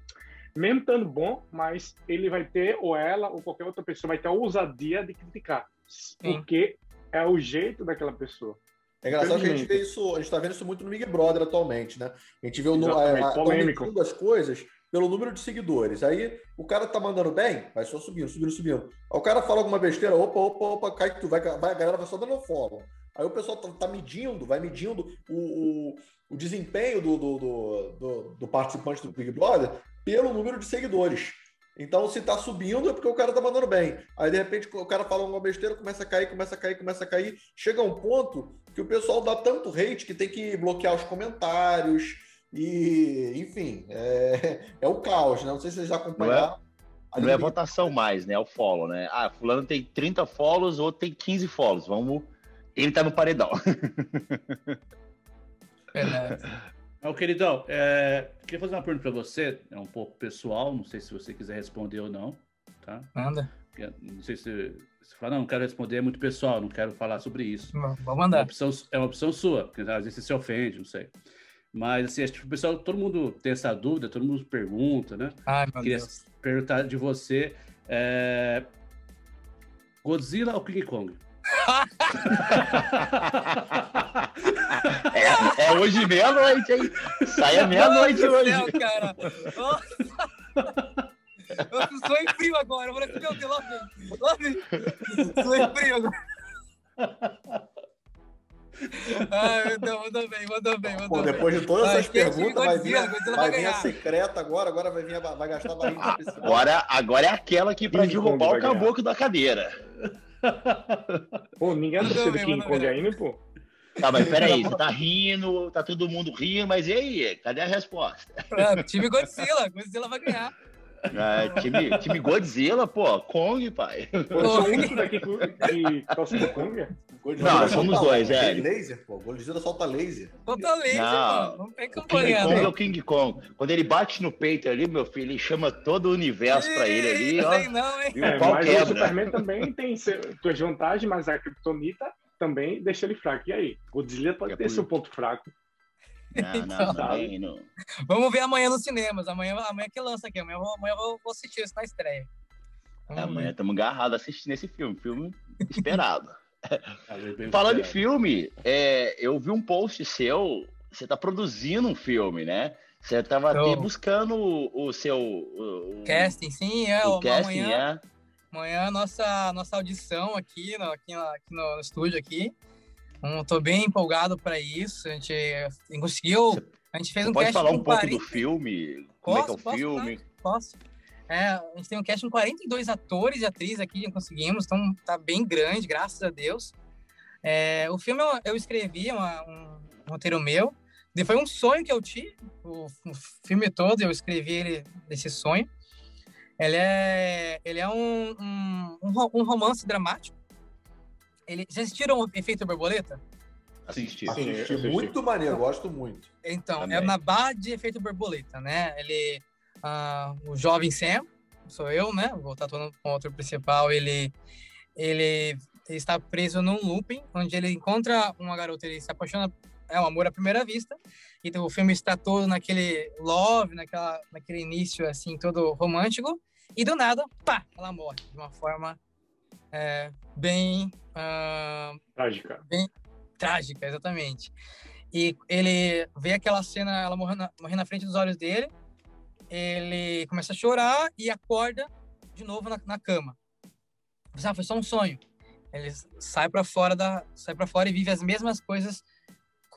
mesmo estando bom, mas ele vai ter, ou ela, ou qualquer outra pessoa, vai ter a ousadia de criticar. Sim. Porque é o jeito daquela pessoa. É engraçado que a gente vê isso, a gente tá vendo isso muito no Big Brother atualmente, né? A gente vê o número das coisas pelo número de seguidores. Aí o cara tá mandando bem, vai só subindo, subindo, subindo. Aí o cara fala alguma besteira, opa, opa, opa, cai tu vai, vai, a galera vai só dando follow. Aí o pessoal tá, tá medindo, vai medindo o, o, o desempenho do, do, do, do, do participante do Big Brother pelo número de seguidores. Então, se tá subindo, é porque o cara tá mandando bem. Aí, de repente, o cara fala uma besteira, começa a cair, começa a cair, começa a cair. Chega um ponto que o pessoal dá tanto hate que tem que bloquear os comentários. E, enfim, é, é o caos, né? Não sei se vocês já acompanharam. Não é, não é votação mais, né? É o follow, né? Ah, fulano tem 30 follows, outro tem 15 follows. Vamos... Ele tá no paredão. Verdade. Ô, queridão, é, queria fazer uma pergunta para você, é um pouco pessoal, não sei se você quiser responder ou não, tá? Manda. Não sei se você fala, não, não quero responder, é muito pessoal, não quero falar sobre isso. Vou mandar. É uma opção, é uma opção sua, porque às vezes você se ofende, não sei. Mas, assim, o pessoal, todo mundo tem essa dúvida, todo mundo pergunta, né? Ai, meu Queria Deus. perguntar de você, é... Godzilla ou King Kong? é, é, hoje meia-noite, hein? Sai a meia-noite hoje. Céu, cara. Eu sou em frio agora. Eu falei assim, meu Deus, lá vem. Lá vem. Sou em frio agora. Ai, Deus, mandou bem, mandou bem, mandou Pô, depois de todas essas perguntas, vai vir, vai vir a secreta agora, agora vai, vir, vai gastar a barriga agora, agora é aquela que pra derrubar o caboclo da cadeira. Pô, ninguém tá do King Kong ainda, pô. Tá, mas peraí, você tá rindo, tá todo mundo rindo, mas e aí? Cadê a resposta? É, time Godzilla, Godzilla vai ganhar. É, time, time Godzilla, pô, Kong, pai. Pô, eu sou o único daqui que torce pro Kong. Não, somos dois, é. laser, pô. Godzilla solta laser. Solta laser, não, Não tem o King Kong é o King Kong. Quando ele bate no peito ali, meu filho, ele chama todo o universo pra ele ali, ó. Não, hein? E o é, mas quebra. o Superman também tem suas vantagens, mas a Kryptonita também deixa ele fraco. E aí? Godzilla pode é ter seu ponto fraco. Não, não, também não. Vamos ver amanhã nos cinemas. Amanhã, amanhã que lança aqui. Amanhã, amanhã eu vou assistir isso na estreia. Vamos amanhã estamos agarrados assistindo esse filme. Filme esperado. Falando em filme, é, eu vi um post seu. Você está produzindo um filme, né? Você estava buscando o, o seu. O, casting, sim, é. O casting, amanhã, é. Amanhã nossa nossa audição aqui no, aqui no, aqui no estúdio aqui. Estou bem empolgado para isso. A gente conseguiu. A gente fez um pode falar um pouco 40... do filme? Como posso, é que é o filme? Posso. É, a gente tem um cast com 42 atores e atrizes aqui, já conseguimos, então tá bem grande, graças a Deus. É, o filme eu, eu escrevi, uma, um, um roteiro meu, foi um sonho que eu tive, o, o, filme todo eu escrevi ele desse sonho. Ele é, ele é um, um, um romance dramático. Ele, vocês assistiram o Efeito Borboleta? Assisti. Assisti, assisti. muito maneiro, gosto muito. Então, Também. é na barra de Efeito Borboleta, né? Ele uh, o jovem Sam, sou eu, né? Vou estar todo com outro principal. Ele, ele está preso num looping, onde ele encontra uma garota, ele se apaixona, é um amor à primeira vista. Então o filme está todo naquele love, naquela, naquele início assim todo romântico. E do nada, pá, ela morre de uma forma é, bem uh, trágica. Bem trágica, exatamente. E ele vê aquela cena, ela morrendo na, morrendo na frente dos olhos dele ele começa a chorar e acorda de novo na, na cama. Ah, foi só um sonho. Ele sai para fora da, sai para fora e vive as mesmas coisas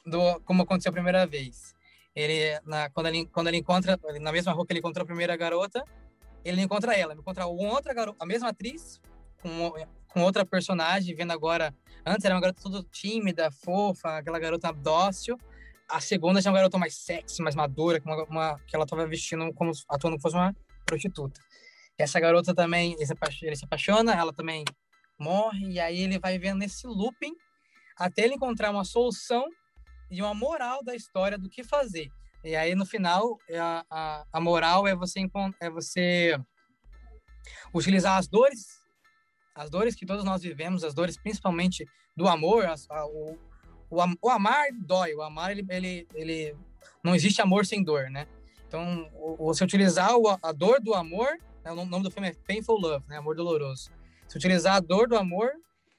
do como aconteceu a primeira vez. Ele na, quando ele quando ele encontra na mesma rua que ele encontrou a primeira garota, ele encontra ela, ele encontra outra garota, a mesma atriz com com outra personagem, vendo agora antes era uma garota toda tímida, fofa, aquela garota dócil a segunda já é uma garota mais sexy, mais madura, uma, uma, que ela estava vestindo como atuando como fosse uma prostituta. E essa garota também, ele se, ele se apaixona, ela também morre, e aí ele vai vendo esse looping até ele encontrar uma solução e uma moral da história do que fazer. E aí no final é a, a, a moral é você é você utilizar as dores, as dores que todos nós vivemos, as dores principalmente do amor, a, a, o, o, o amar dói, o amar ele, ele, ele não existe amor sem dor, né? Então, você utilizar a dor do amor, né, o nome do filme é Painful Love, né? Amor doloroso. Você utilizar a dor do amor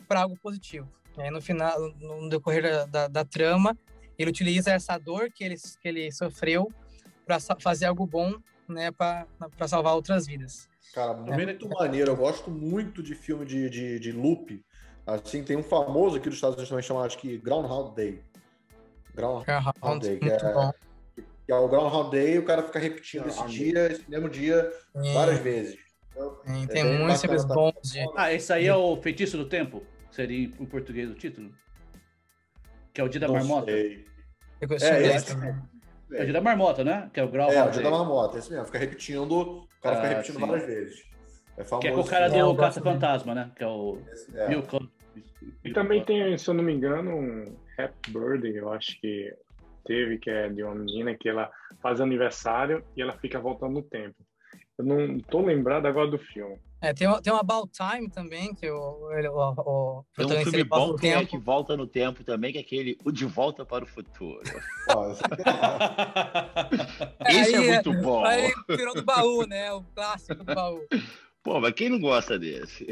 para algo positivo. E aí, no final, no decorrer da, da, da trama, ele utiliza essa dor que ele, que ele sofreu para fazer algo bom, né, para salvar outras vidas. Cara, muito é. maneiro. Eu gosto muito de filme de, de, de loop. Assim, tem um famoso aqui dos Estados Unidos também chamado, acho que Groundhog Day. Groundhog Day, que é, que é, o Groundhog Day o cara fica repetindo esse dia, esse mesmo dia, várias vezes. Então, é, tem muitos filmes bons. De... Ah, esse aí é o Feitiço do Tempo? Seria em português o título? Que é o Dia da Não Marmota? Sei. Eu é, esse, é o Dia da Marmota, né? Que é o Grau. É, o Dia da Marmota, esse mesmo. Fica repetindo, o cara fica ah, repetindo sim. várias vezes. É famoso. Que é com o cara do Caça-Fantasma, né? Que é o é. Bill E também tem, se eu não me engano, um Happy Birthday, eu acho que teve, que é de uma menina que ela faz aniversário e ela fica voltando no tempo. Eu não tô lembrado agora do filme. É, tem, tem um About Time também, que o, ele, o, o Tem um filme bom que, é, que volta no tempo também, que é aquele O De Volta para o Futuro. Esse é aí, é muito bom. Aí virou do baú, né? O clássico do baú. Pô, mas quem não gosta desse?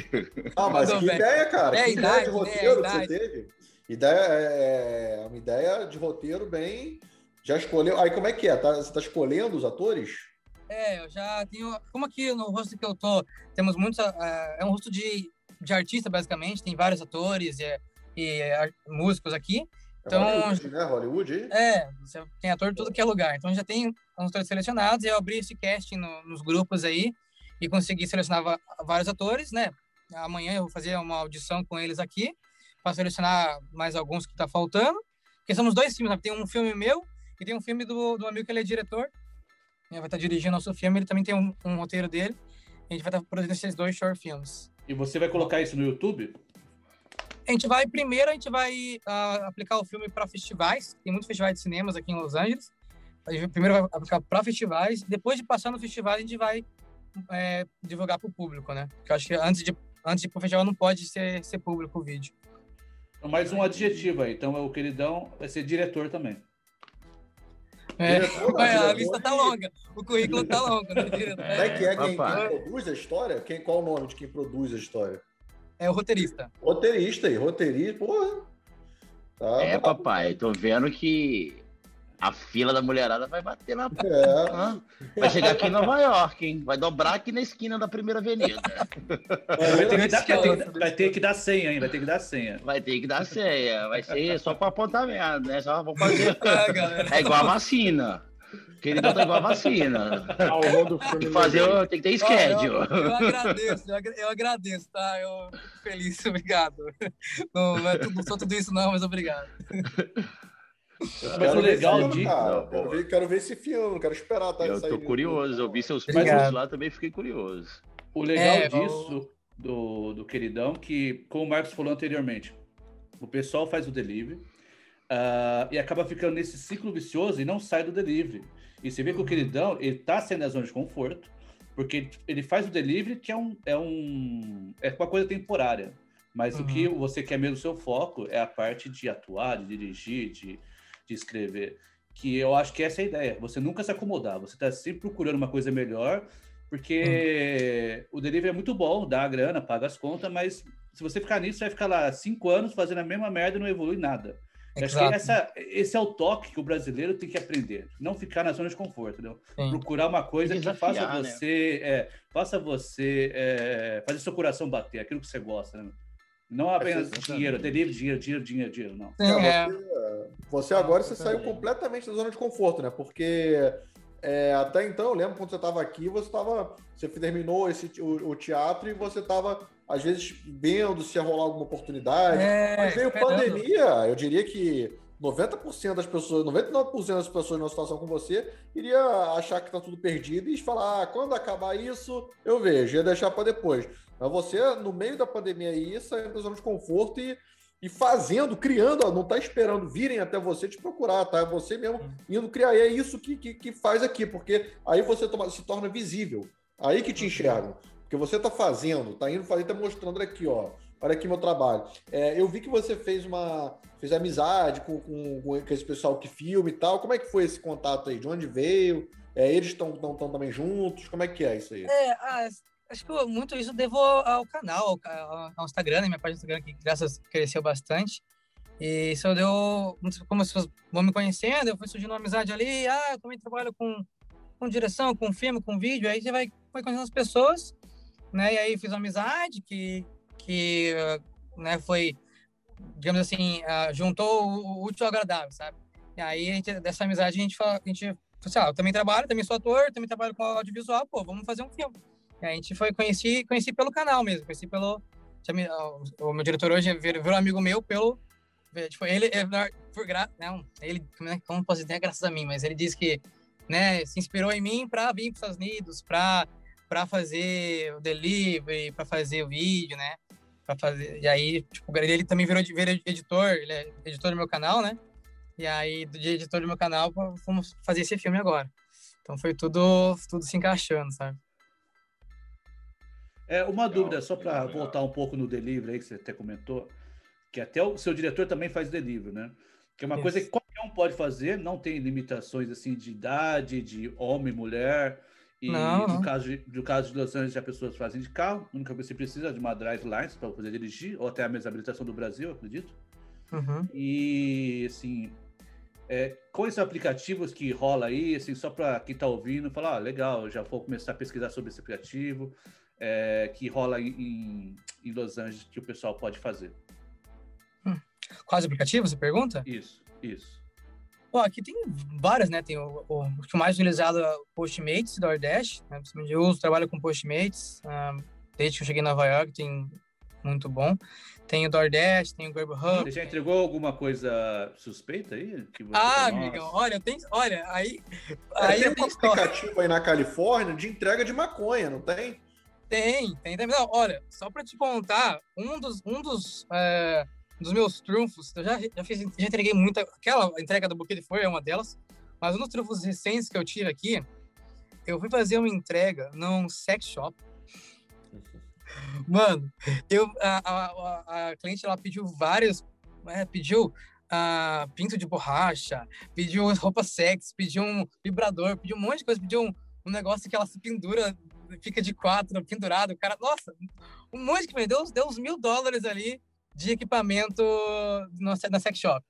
Ah, mas que ideia, cara. É, que idade, ideia de roteiro é, que você teve. Ideia, é, é uma ideia de roteiro bem... Já escolheu... Aí como é que é? Tá, você tá escolhendo os atores? É, eu já tenho. Como aqui no rosto que eu tô, temos muitos. Uh, é um rosto de, de artista, basicamente, tem vários atores e, e uh, músicos aqui. É então, Hollywood, né? Hollywood? É, tem ator de tudo que é lugar. Então já tem uns atores selecionados e eu abri esse casting no, nos grupos aí e consegui selecionar vários atores, né? Amanhã eu vou fazer uma audição com eles aqui para selecionar mais alguns que tá faltando. Porque somos dois filmes, né? tem um filme meu e tem um filme do, do amigo que ele é diretor vai estar dirigindo nosso filme, ele também tem um, um roteiro dele. A gente vai estar produzindo esses dois short films. E você vai colocar isso no YouTube? A gente vai, primeiro, a gente vai uh, aplicar o filme para festivais. Tem muitos festivais de cinemas aqui em Los Angeles. A gente primeiro vai aplicar para festivais. Depois de passar no festival, a gente vai é, divulgar para o público, né? Porque eu acho que antes de, antes de ir para o festival não pode ser, ser público o vídeo. Mais um adjetivo aí. Então, o queridão vai ser diretor também. É, a lista tá longa, o currículo tá longo. Né? É que é quem, quem, produz a história? Quem, qual o nome de quem produz a história? É o roteirista. Roteirista aí, roteirista, porra. Tá, é, papai, tô vendo que a fila da mulherada vai bater na. É. Vai chegar aqui em Nova York, hein? Vai dobrar aqui na esquina da primeira avenida. Vai ter, que dar, vai, ter, vai ter que dar senha, hein? Vai ter que dar senha. Vai ter que dar senha. Vai ser só para apontamento, né? Só vamos fazer. É, é igual a vacina. Querido, tá igual a vacina. Tem que fazer, tem que ter schedule. Eu, eu, agradeço, eu agradeço, tá? Eu fico feliz, obrigado. Não, não, é tudo, não sou tudo isso, não, mas obrigado. Mas o legal disso. Quero ver, quero ver esse filme, quero esperar. Tá, eu tô curioso, eu vi seus filmes lá também fiquei curioso. O legal é, disso, do, do queridão, que, como o Marcos falou anteriormente, o pessoal faz o delivery uh, e acaba ficando nesse ciclo vicioso e não sai do delivery. E você vê que o queridão, ele tá saindo da zona de conforto, porque ele faz o delivery, que é um. É, um, é uma coisa temporária. Mas uhum. o que uhum. você quer mesmo, o seu foco, é a parte de atuar, de dirigir, de de escrever. Que eu acho que essa é a ideia. Você nunca se acomodar, você está sempre procurando uma coisa melhor, porque hum. o delivery é muito bom, dá a grana, paga as contas, mas se você ficar nisso, você vai ficar lá cinco anos fazendo a mesma merda e não evolui nada. Acho que essa, esse é o toque que o brasileiro tem que aprender. Não ficar na zona de conforto, entendeu? Procurar uma coisa que faça né? você, né? é, faça você é, fazer seu coração bater, aquilo que você gosta, né? Não apenas dinheiro, delivery, dinheiro, dinheiro, dinheiro, dinheiro, não. É. Você, você, agora você saiu completamente da zona de conforto, né? Porque é, até então, eu lembro quando você estava aqui, você estava. Você terminou esse, o, o, teatro e você estava, às vezes, vendo se ia rolar alguma oportunidade. É, Mas veio esperando. pandemia, eu diria que 90% das pessoas, 99% das pessoas na situação com você iria achar que está tudo perdido e falar: ah, quando acabar isso, eu vejo, ia deixar para depois. Mas você, no meio da pandemia aí, saindo da zona de conforto e, e fazendo, criando, não está esperando virem até você te procurar, tá? É você mesmo indo criar. E é isso que, que, que faz aqui, porque aí você toma, se torna visível. Aí que te uhum. enxergam. Porque você está fazendo, está indo fazer, está mostrando aqui, ó. Olha aqui meu trabalho. É, eu vi que você fez uma. fez amizade com, com, com esse pessoal que filma e tal. Como é que foi esse contato aí? De onde veio? É, eles estão também juntos? Como é que é isso aí? É, ah, acho que muito isso devo ao canal, ao, Instagram, né? minha página do Instagram, que graças cresceu bastante. E isso deu, como as pessoas vão me conhecendo, eu fui surgindo uma amizade ali, ah, eu também trabalho com, com direção, com filme, com vídeo, aí você vai, vai conhecendo as pessoas, né? E aí fiz uma amizade que, que né, foi, digamos assim, uh, juntou o útil ao agradável, sabe? E aí, gente, dessa amizade, a gente fala, a gente, assim, ah, eu também trabalho, também sou ator, também trabalho com audiovisual, pô, vamos fazer um filme. A gente foi, conheci, conheci pelo canal mesmo, conheci pelo, o meu diretor hoje virou amigo meu pelo, tipo, ele, por gra, não, ele, né, como posso dizer, é graças a mim, mas ele disse que, né, se inspirou em mim para vir para os Estados Unidos, para para fazer o delivery, para fazer o vídeo, né? Para fazer. E aí, tipo, ele também virou, virou editor, ele é editor do meu canal, né? E aí, de editor do meu canal, fomos fazer esse filme agora. Então foi tudo, tudo se encaixando, sabe? É, uma dúvida, só para voltar um pouco no delivery aí, que você até comentou, que até o seu diretor também faz delivery, né? Que é uma Isso. coisa que qualquer um pode fazer, não tem limitações assim de idade, de homem, mulher. E não, no, Caso de, no caso de Los Angeles, as pessoas fazem de carro. A única coisa que você precisa é de uma drive license para poder dirigir, ou até a mesma habilitação do Brasil, acredito. Uhum. E, assim, é, quais aplicativos que rola aí, assim, só para quem está ouvindo, falar, ah, legal, já vou começar a pesquisar sobre esse aplicativo, é, que rola em, em Los Angeles, que o pessoal pode fazer. Hum. Quais aplicativos, você pergunta? Isso, isso. Bom, aqui tem várias, né? Tem o, o, o que mais utilizado é o Postmates, da Nordeste. Né? Eu uso, trabalho com Postmates. Um, desde que eu cheguei em Nova York, tem muito bom. Tem o DoorDash, tem o Grab Hub. Você já entregou alguma coisa suspeita aí? ah, amigão, olha, tem, olha, aí... aí tem um aplicativo aí na Califórnia de entrega de maconha, não tem? Tem, tem. Não, olha, só para te contar, um dos, um dos é, dos meus trunfos, eu já, já, fiz, já entreguei muita. Aquela entrega do buquê de flor é uma delas, mas um dos trunfos recentes que eu tive aqui, eu fui fazer uma entrega num sex shop. Mano, eu, a, a, a cliente ela pediu vários, é, pediu uh, pinto de borracha, pediu roupa sexy, pediu um vibrador, pediu um monte de coisa, pediu um, um negócio que ela se pendura, fica de quatro, pendurado. O cara, nossa, um monte de coisa, deu, deu uns mil dólares ali de equipamento no, na sex shop.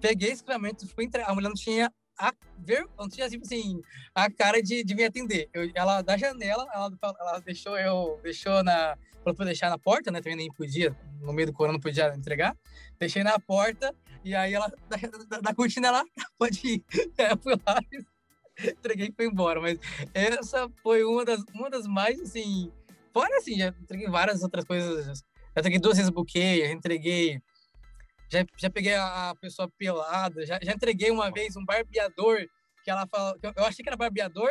Peguei esse equipamento, fui entregar. A mulher não tinha a ver, não tinha tipo assim, a cara de, de me atender. Eu, ela da janela, ela, ela deixou eu, deixou na, para deixar na porta, né? Também nem podia, no meio do corona não podia entregar. Deixei na porta e aí ela da, da, da cortina ela pode ir. É, fui lá, entreguei e foi embora. Mas essa foi uma das, uma das mais assim, fora assim, já entreguei várias outras coisas já entreguei duas vezes buquê, já entreguei. Já, já peguei a pessoa pelada, já, já entreguei uma vez um barbeador que ela falou. Eu achei que era barbeador.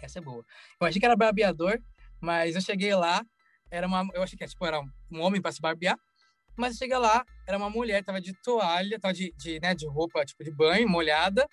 Essa é boa. Eu achei que era barbeador, mas eu cheguei lá, era uma. Eu achei que tipo, era um homem para se barbear. Mas eu cheguei lá, era uma mulher, tava de toalha, tava de, de, né, de roupa tipo de banho, molhada,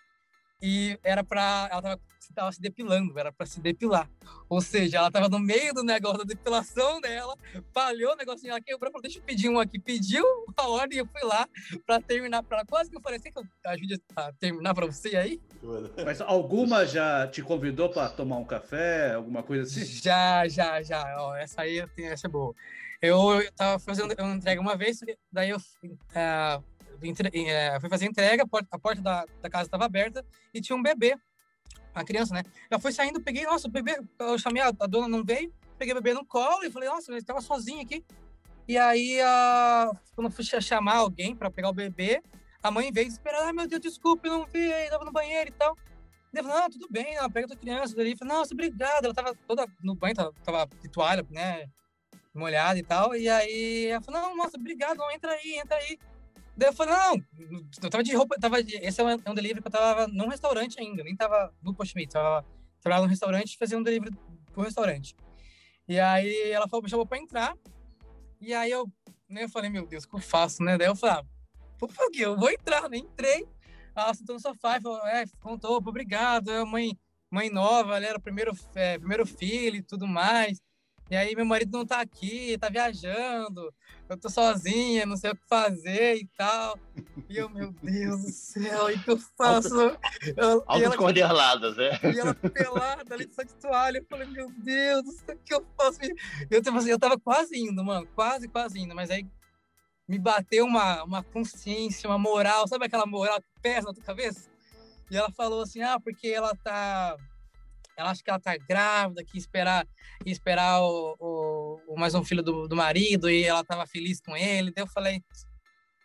e era para ela tava, tava, se depilando, era para se depilar. Ou seja, ela tava no meio do negócio da depilação dela, falhou o negocinho, ela quebrou, falou, deixa eu pedir um aqui, pediu a ordem e eu fui lá para terminar para ela. Quase que eu falei, que eu ajude a terminar para você aí? Mas alguma já te convidou para tomar um café, alguma coisa assim? Já, já, já. Ó, essa aí, essa é boa. Eu tava fazendo uma entrega uma vez, daí eu uh, entre, é, fui fazer entrega, a porta, a porta da, da casa estava aberta e tinha um bebê, uma criança, né? Já foi saindo, peguei, nossa, o bebê, eu chamei, a, a dona não veio, peguei o bebê no colo e falei, nossa, ele estava sozinho aqui. E aí, a, quando eu fui chamar alguém para pegar o bebê, a mãe veio desesperada, ai meu Deus, desculpa, eu não vi, estava no banheiro e tal. Eu falei, não, tudo bem, não, pega a tua criança. Eu falei, nossa, obrigado. Ela tava toda no banho, tava, tava de toalha, né, molhada e tal. E aí, ela falou, não, nossa, obrigado, não, entra aí, entra aí. Daí eu falei, não, eu tava de roupa, tava de, esse é um, é um delivery que eu tava num restaurante ainda, nem tava no Postmates, tava trabalhando num restaurante fazia um delivery pro restaurante. E aí ela falou, me chamou pra entrar, e aí eu, né, eu falei, meu Deus, o que eu faço, né? Daí eu falei, ah, por que eu vou entrar, nem entrei. Ela sentou no sofá e falou, é, contou, obrigado, é mãe, mãe nova, ela era o primeiro, é, primeiro filho e tudo mais. E aí meu marido não tá aqui, tá viajando, eu tô sozinha, não sei o que fazer e tal. E eu, meu Deus do céu, e que eu faço? Altas corderladas, né? E ela pelada ali só de toalha. Eu falei, meu Deus, o que eu faço? Eu, tipo assim, eu tava quase indo, mano, quase, quase indo, mas aí me bateu uma, uma consciência, uma moral, sabe aquela moral que pesa na tua cabeça? E ela falou assim, ah, porque ela tá ela acha que ela tá grávida, que esperar esperar o, o, o, mais um filho do, do marido e ela tava feliz com ele. Daí eu falei,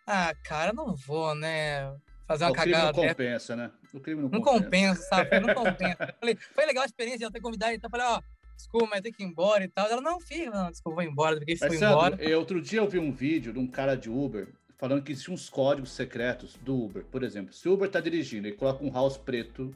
ah, cara, não vou, né? Fazer uma o cagada. Crime não compensa, né? O crime não, não compensa. compensa, sabe? Não compensa. falei, foi legal a experiência, ela ter convidado, então eu falei, ó, desculpa, mas tem que ir embora e tal. Ela, não, filho, não, desculpa, vou embora, porque foi embora. Eu, outro dia eu vi um vídeo de um cara de Uber falando que existiam uns códigos secretos do Uber. Por exemplo, se o Uber tá dirigindo e coloca um house preto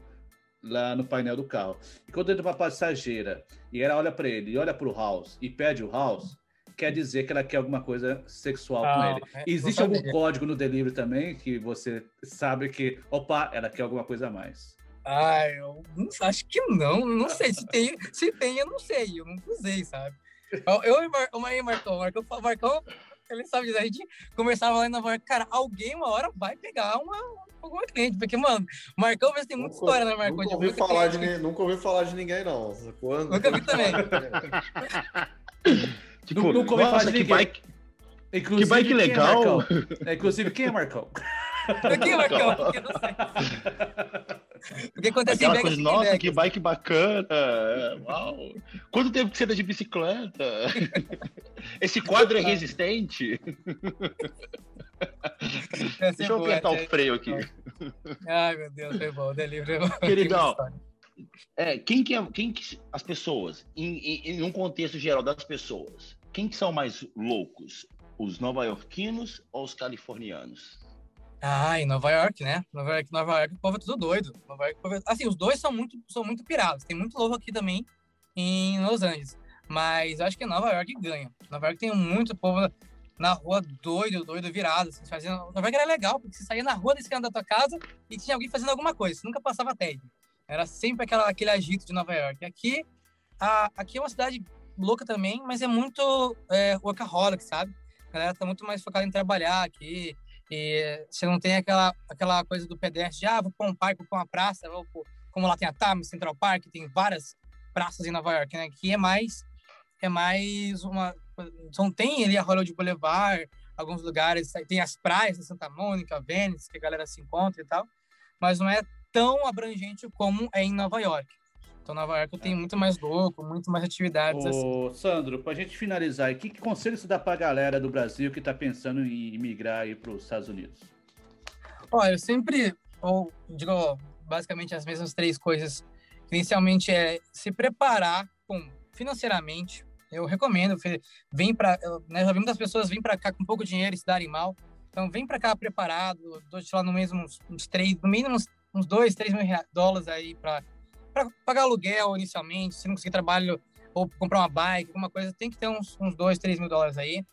lá no painel do carro. E quando entra uma passageira e ela olha para ele e olha para o House e pede o House, quer dizer que ela quer alguma coisa sexual ah, com ele. É, Existe algum código no delivery também que você sabe que, opa, ela quer alguma coisa a mais? Ah, eu não, acho que não. Não sei se tem. Se tem, eu não sei. Eu não usei, sabe? Eu, eu o Marcão, Marcão, Marcão, ele sabe, a gente conversava lá em Nova York, cara, alguém uma hora vai pegar uma, alguma cliente, porque, mano, Marcão tem muita nunca, história, né, Marcão? Nunca ouvi, falar de, nunca ouvi falar de ninguém, não. Quando? Nunca vi também. tipo, nunca ouvi falar de ninguém. Bike... Inclusive, que bike legal. É, inclusive, quem é Marcão? É Marcão? Porque eu não sei. Porque acontece Aquela coisa, nossa, que bike bacana. Uau. Quanto tempo que você anda de bicicleta? Esse quadro é resistente? Deixa eu apertar o freio aqui. Ai, meu Deus, foi bom. Delivery. Queridão, é, quem que é, quem que, as pessoas, em, em, em, um contexto geral das pessoas, quem que são mais loucos? Os nova-iorquinos ou os californianos? Ah, em Nova York, né? Nova York, Nova York, o povo é tudo doido. Nova York. É, assim, os dois são muito, são muito pirados. Tem muito louco aqui também em Los Angeles. Mas eu acho que Nova York ganha. Nova York tem muito povo na rua doido, doido, virado. Assim, fazendo... Nova York era legal, porque você saía na rua desse canto da tua casa e tinha alguém fazendo alguma coisa. Você nunca passava TED. Era sempre aquela, aquele agito de Nova York. Aqui, a, aqui é uma cidade louca também, mas é muito é, workaholic, sabe? A galera tá muito mais focada em trabalhar aqui. E você não tem aquela, aquela coisa do pedestre de, ah, vou para um parque, vou para uma praça, vou como lá tem a Times Central Park, tem várias praças em Nova York, né? Que é mais, é mais uma... Não tem ali a Hollywood Boulevard, alguns lugares, tem as praias de Santa Mônica, Venice, que a galera se encontra e tal, mas não é tão abrangente como é em Nova York. Então, Nova York tem muito mais louco, muito mais atividades. Ô, assim. Sandro, para a gente finalizar, que, que conselho você dá para a galera do Brasil que está pensando em migrar para os Estados Unidos? Olha, eu sempre ou, digo basicamente as mesmas três coisas. Inicialmente é se preparar com, financeiramente. Eu recomendo, vem para, né, já vi muitas pessoas vir para cá com pouco dinheiro e se darem mal. Então, vem para cá preparado, dou lá no mesmo uns, uns três, no mínimo uns, uns dois, três mil dólares aí para para pagar aluguel inicialmente, se não conseguir trabalho ou comprar uma bike, alguma coisa, tem que ter uns, uns dois, três mil dólares aí.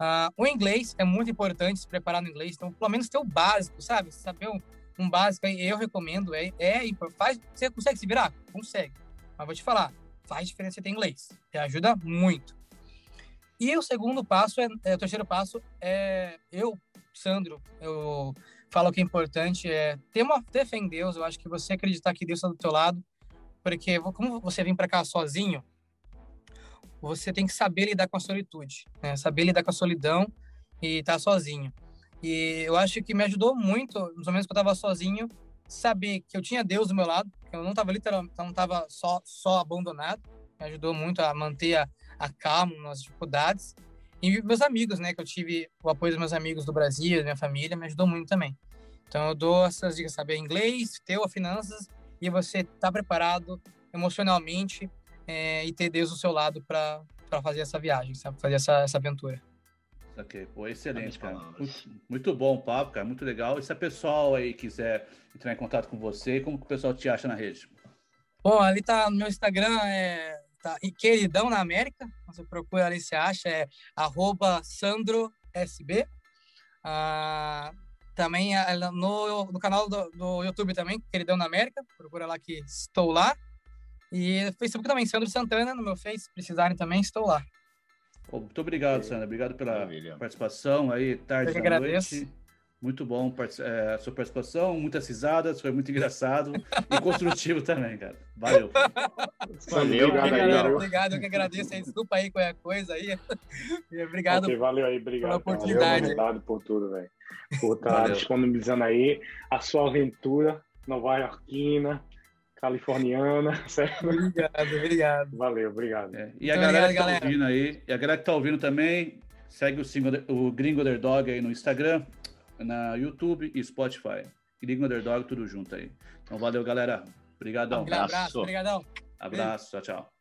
Uh, o inglês é muito importante se preparar no inglês, então pelo menos ter o básico, sabe? Saber um, um básico eu recomendo, é, é faz, você consegue se virar? Consegue. Mas vou te falar, faz diferença ter inglês, te ajuda muito. E o segundo passo, é, é, o terceiro passo é, eu, Sandro, eu falo que é importante é ter, uma, ter fé em Deus, eu acho que você acreditar que Deus está do teu lado, porque como você vem para cá sozinho, você tem que saber lidar com a solitude, né? saber lidar com a solidão e estar tá sozinho. E eu acho que me ajudou muito, nos momentos que eu estava sozinho, saber que eu tinha Deus do meu lado, que eu não estava literalmente, não estava só só abandonado. Me ajudou muito a manter a, a calma nas dificuldades. E meus amigos, né, que eu tive o apoio dos meus amigos do Brasil, da minha família, me ajudou muito também. Então eu dou essas dicas, saber inglês, ter finanças e você estar tá preparado emocionalmente é, e ter Deus do seu lado para fazer essa viagem, sabe? Fazer essa, essa aventura. Ok, pô, excelente, cara. Muito, muito, bom o papo, cara, muito legal. E se a pessoal aí quiser entrar em contato com você, como que o pessoal te acha na rede? Bom, ali tá no meu Instagram, é tá, Queridão na América. Você procura ali, você acha, é arroba SandroSB. Ah, também no, no canal do, do, YouTube também, Queridão na América. Procura lá que estou lá. E Facebook também, Sandro Santana, no meu Face, se precisarem também, estou lá. Muito obrigado, Sandra. Obrigado pela Maravilha. participação aí, tarde da agradeço. noite. Muito bom é, a sua participação, muitas risadas, foi muito engraçado e construtivo também, cara. Valeu. Valeu, obrigado, aí, obrigado, eu que agradeço aí. Desculpa aí qualquer coisa aí. Obrigado. Okay, valeu aí, obrigado. Pela oportunidade. Valeu, obrigado por tudo, velho. Por estar tá disponibilizando aí a sua aventura nova-iorquina, californiana, certo? Obrigado, obrigado. Valeu, obrigado. É, e a galera obrigado, que tá ouvindo aí, e a galera que tá ouvindo também, segue o, single, o Gringo Underdog aí no Instagram, na YouTube e Spotify. Gringo Underdog, tudo junto aí. Então valeu, galera. Obrigadão. Um abraço. Obrigadão. Abraço, tchau, tchau.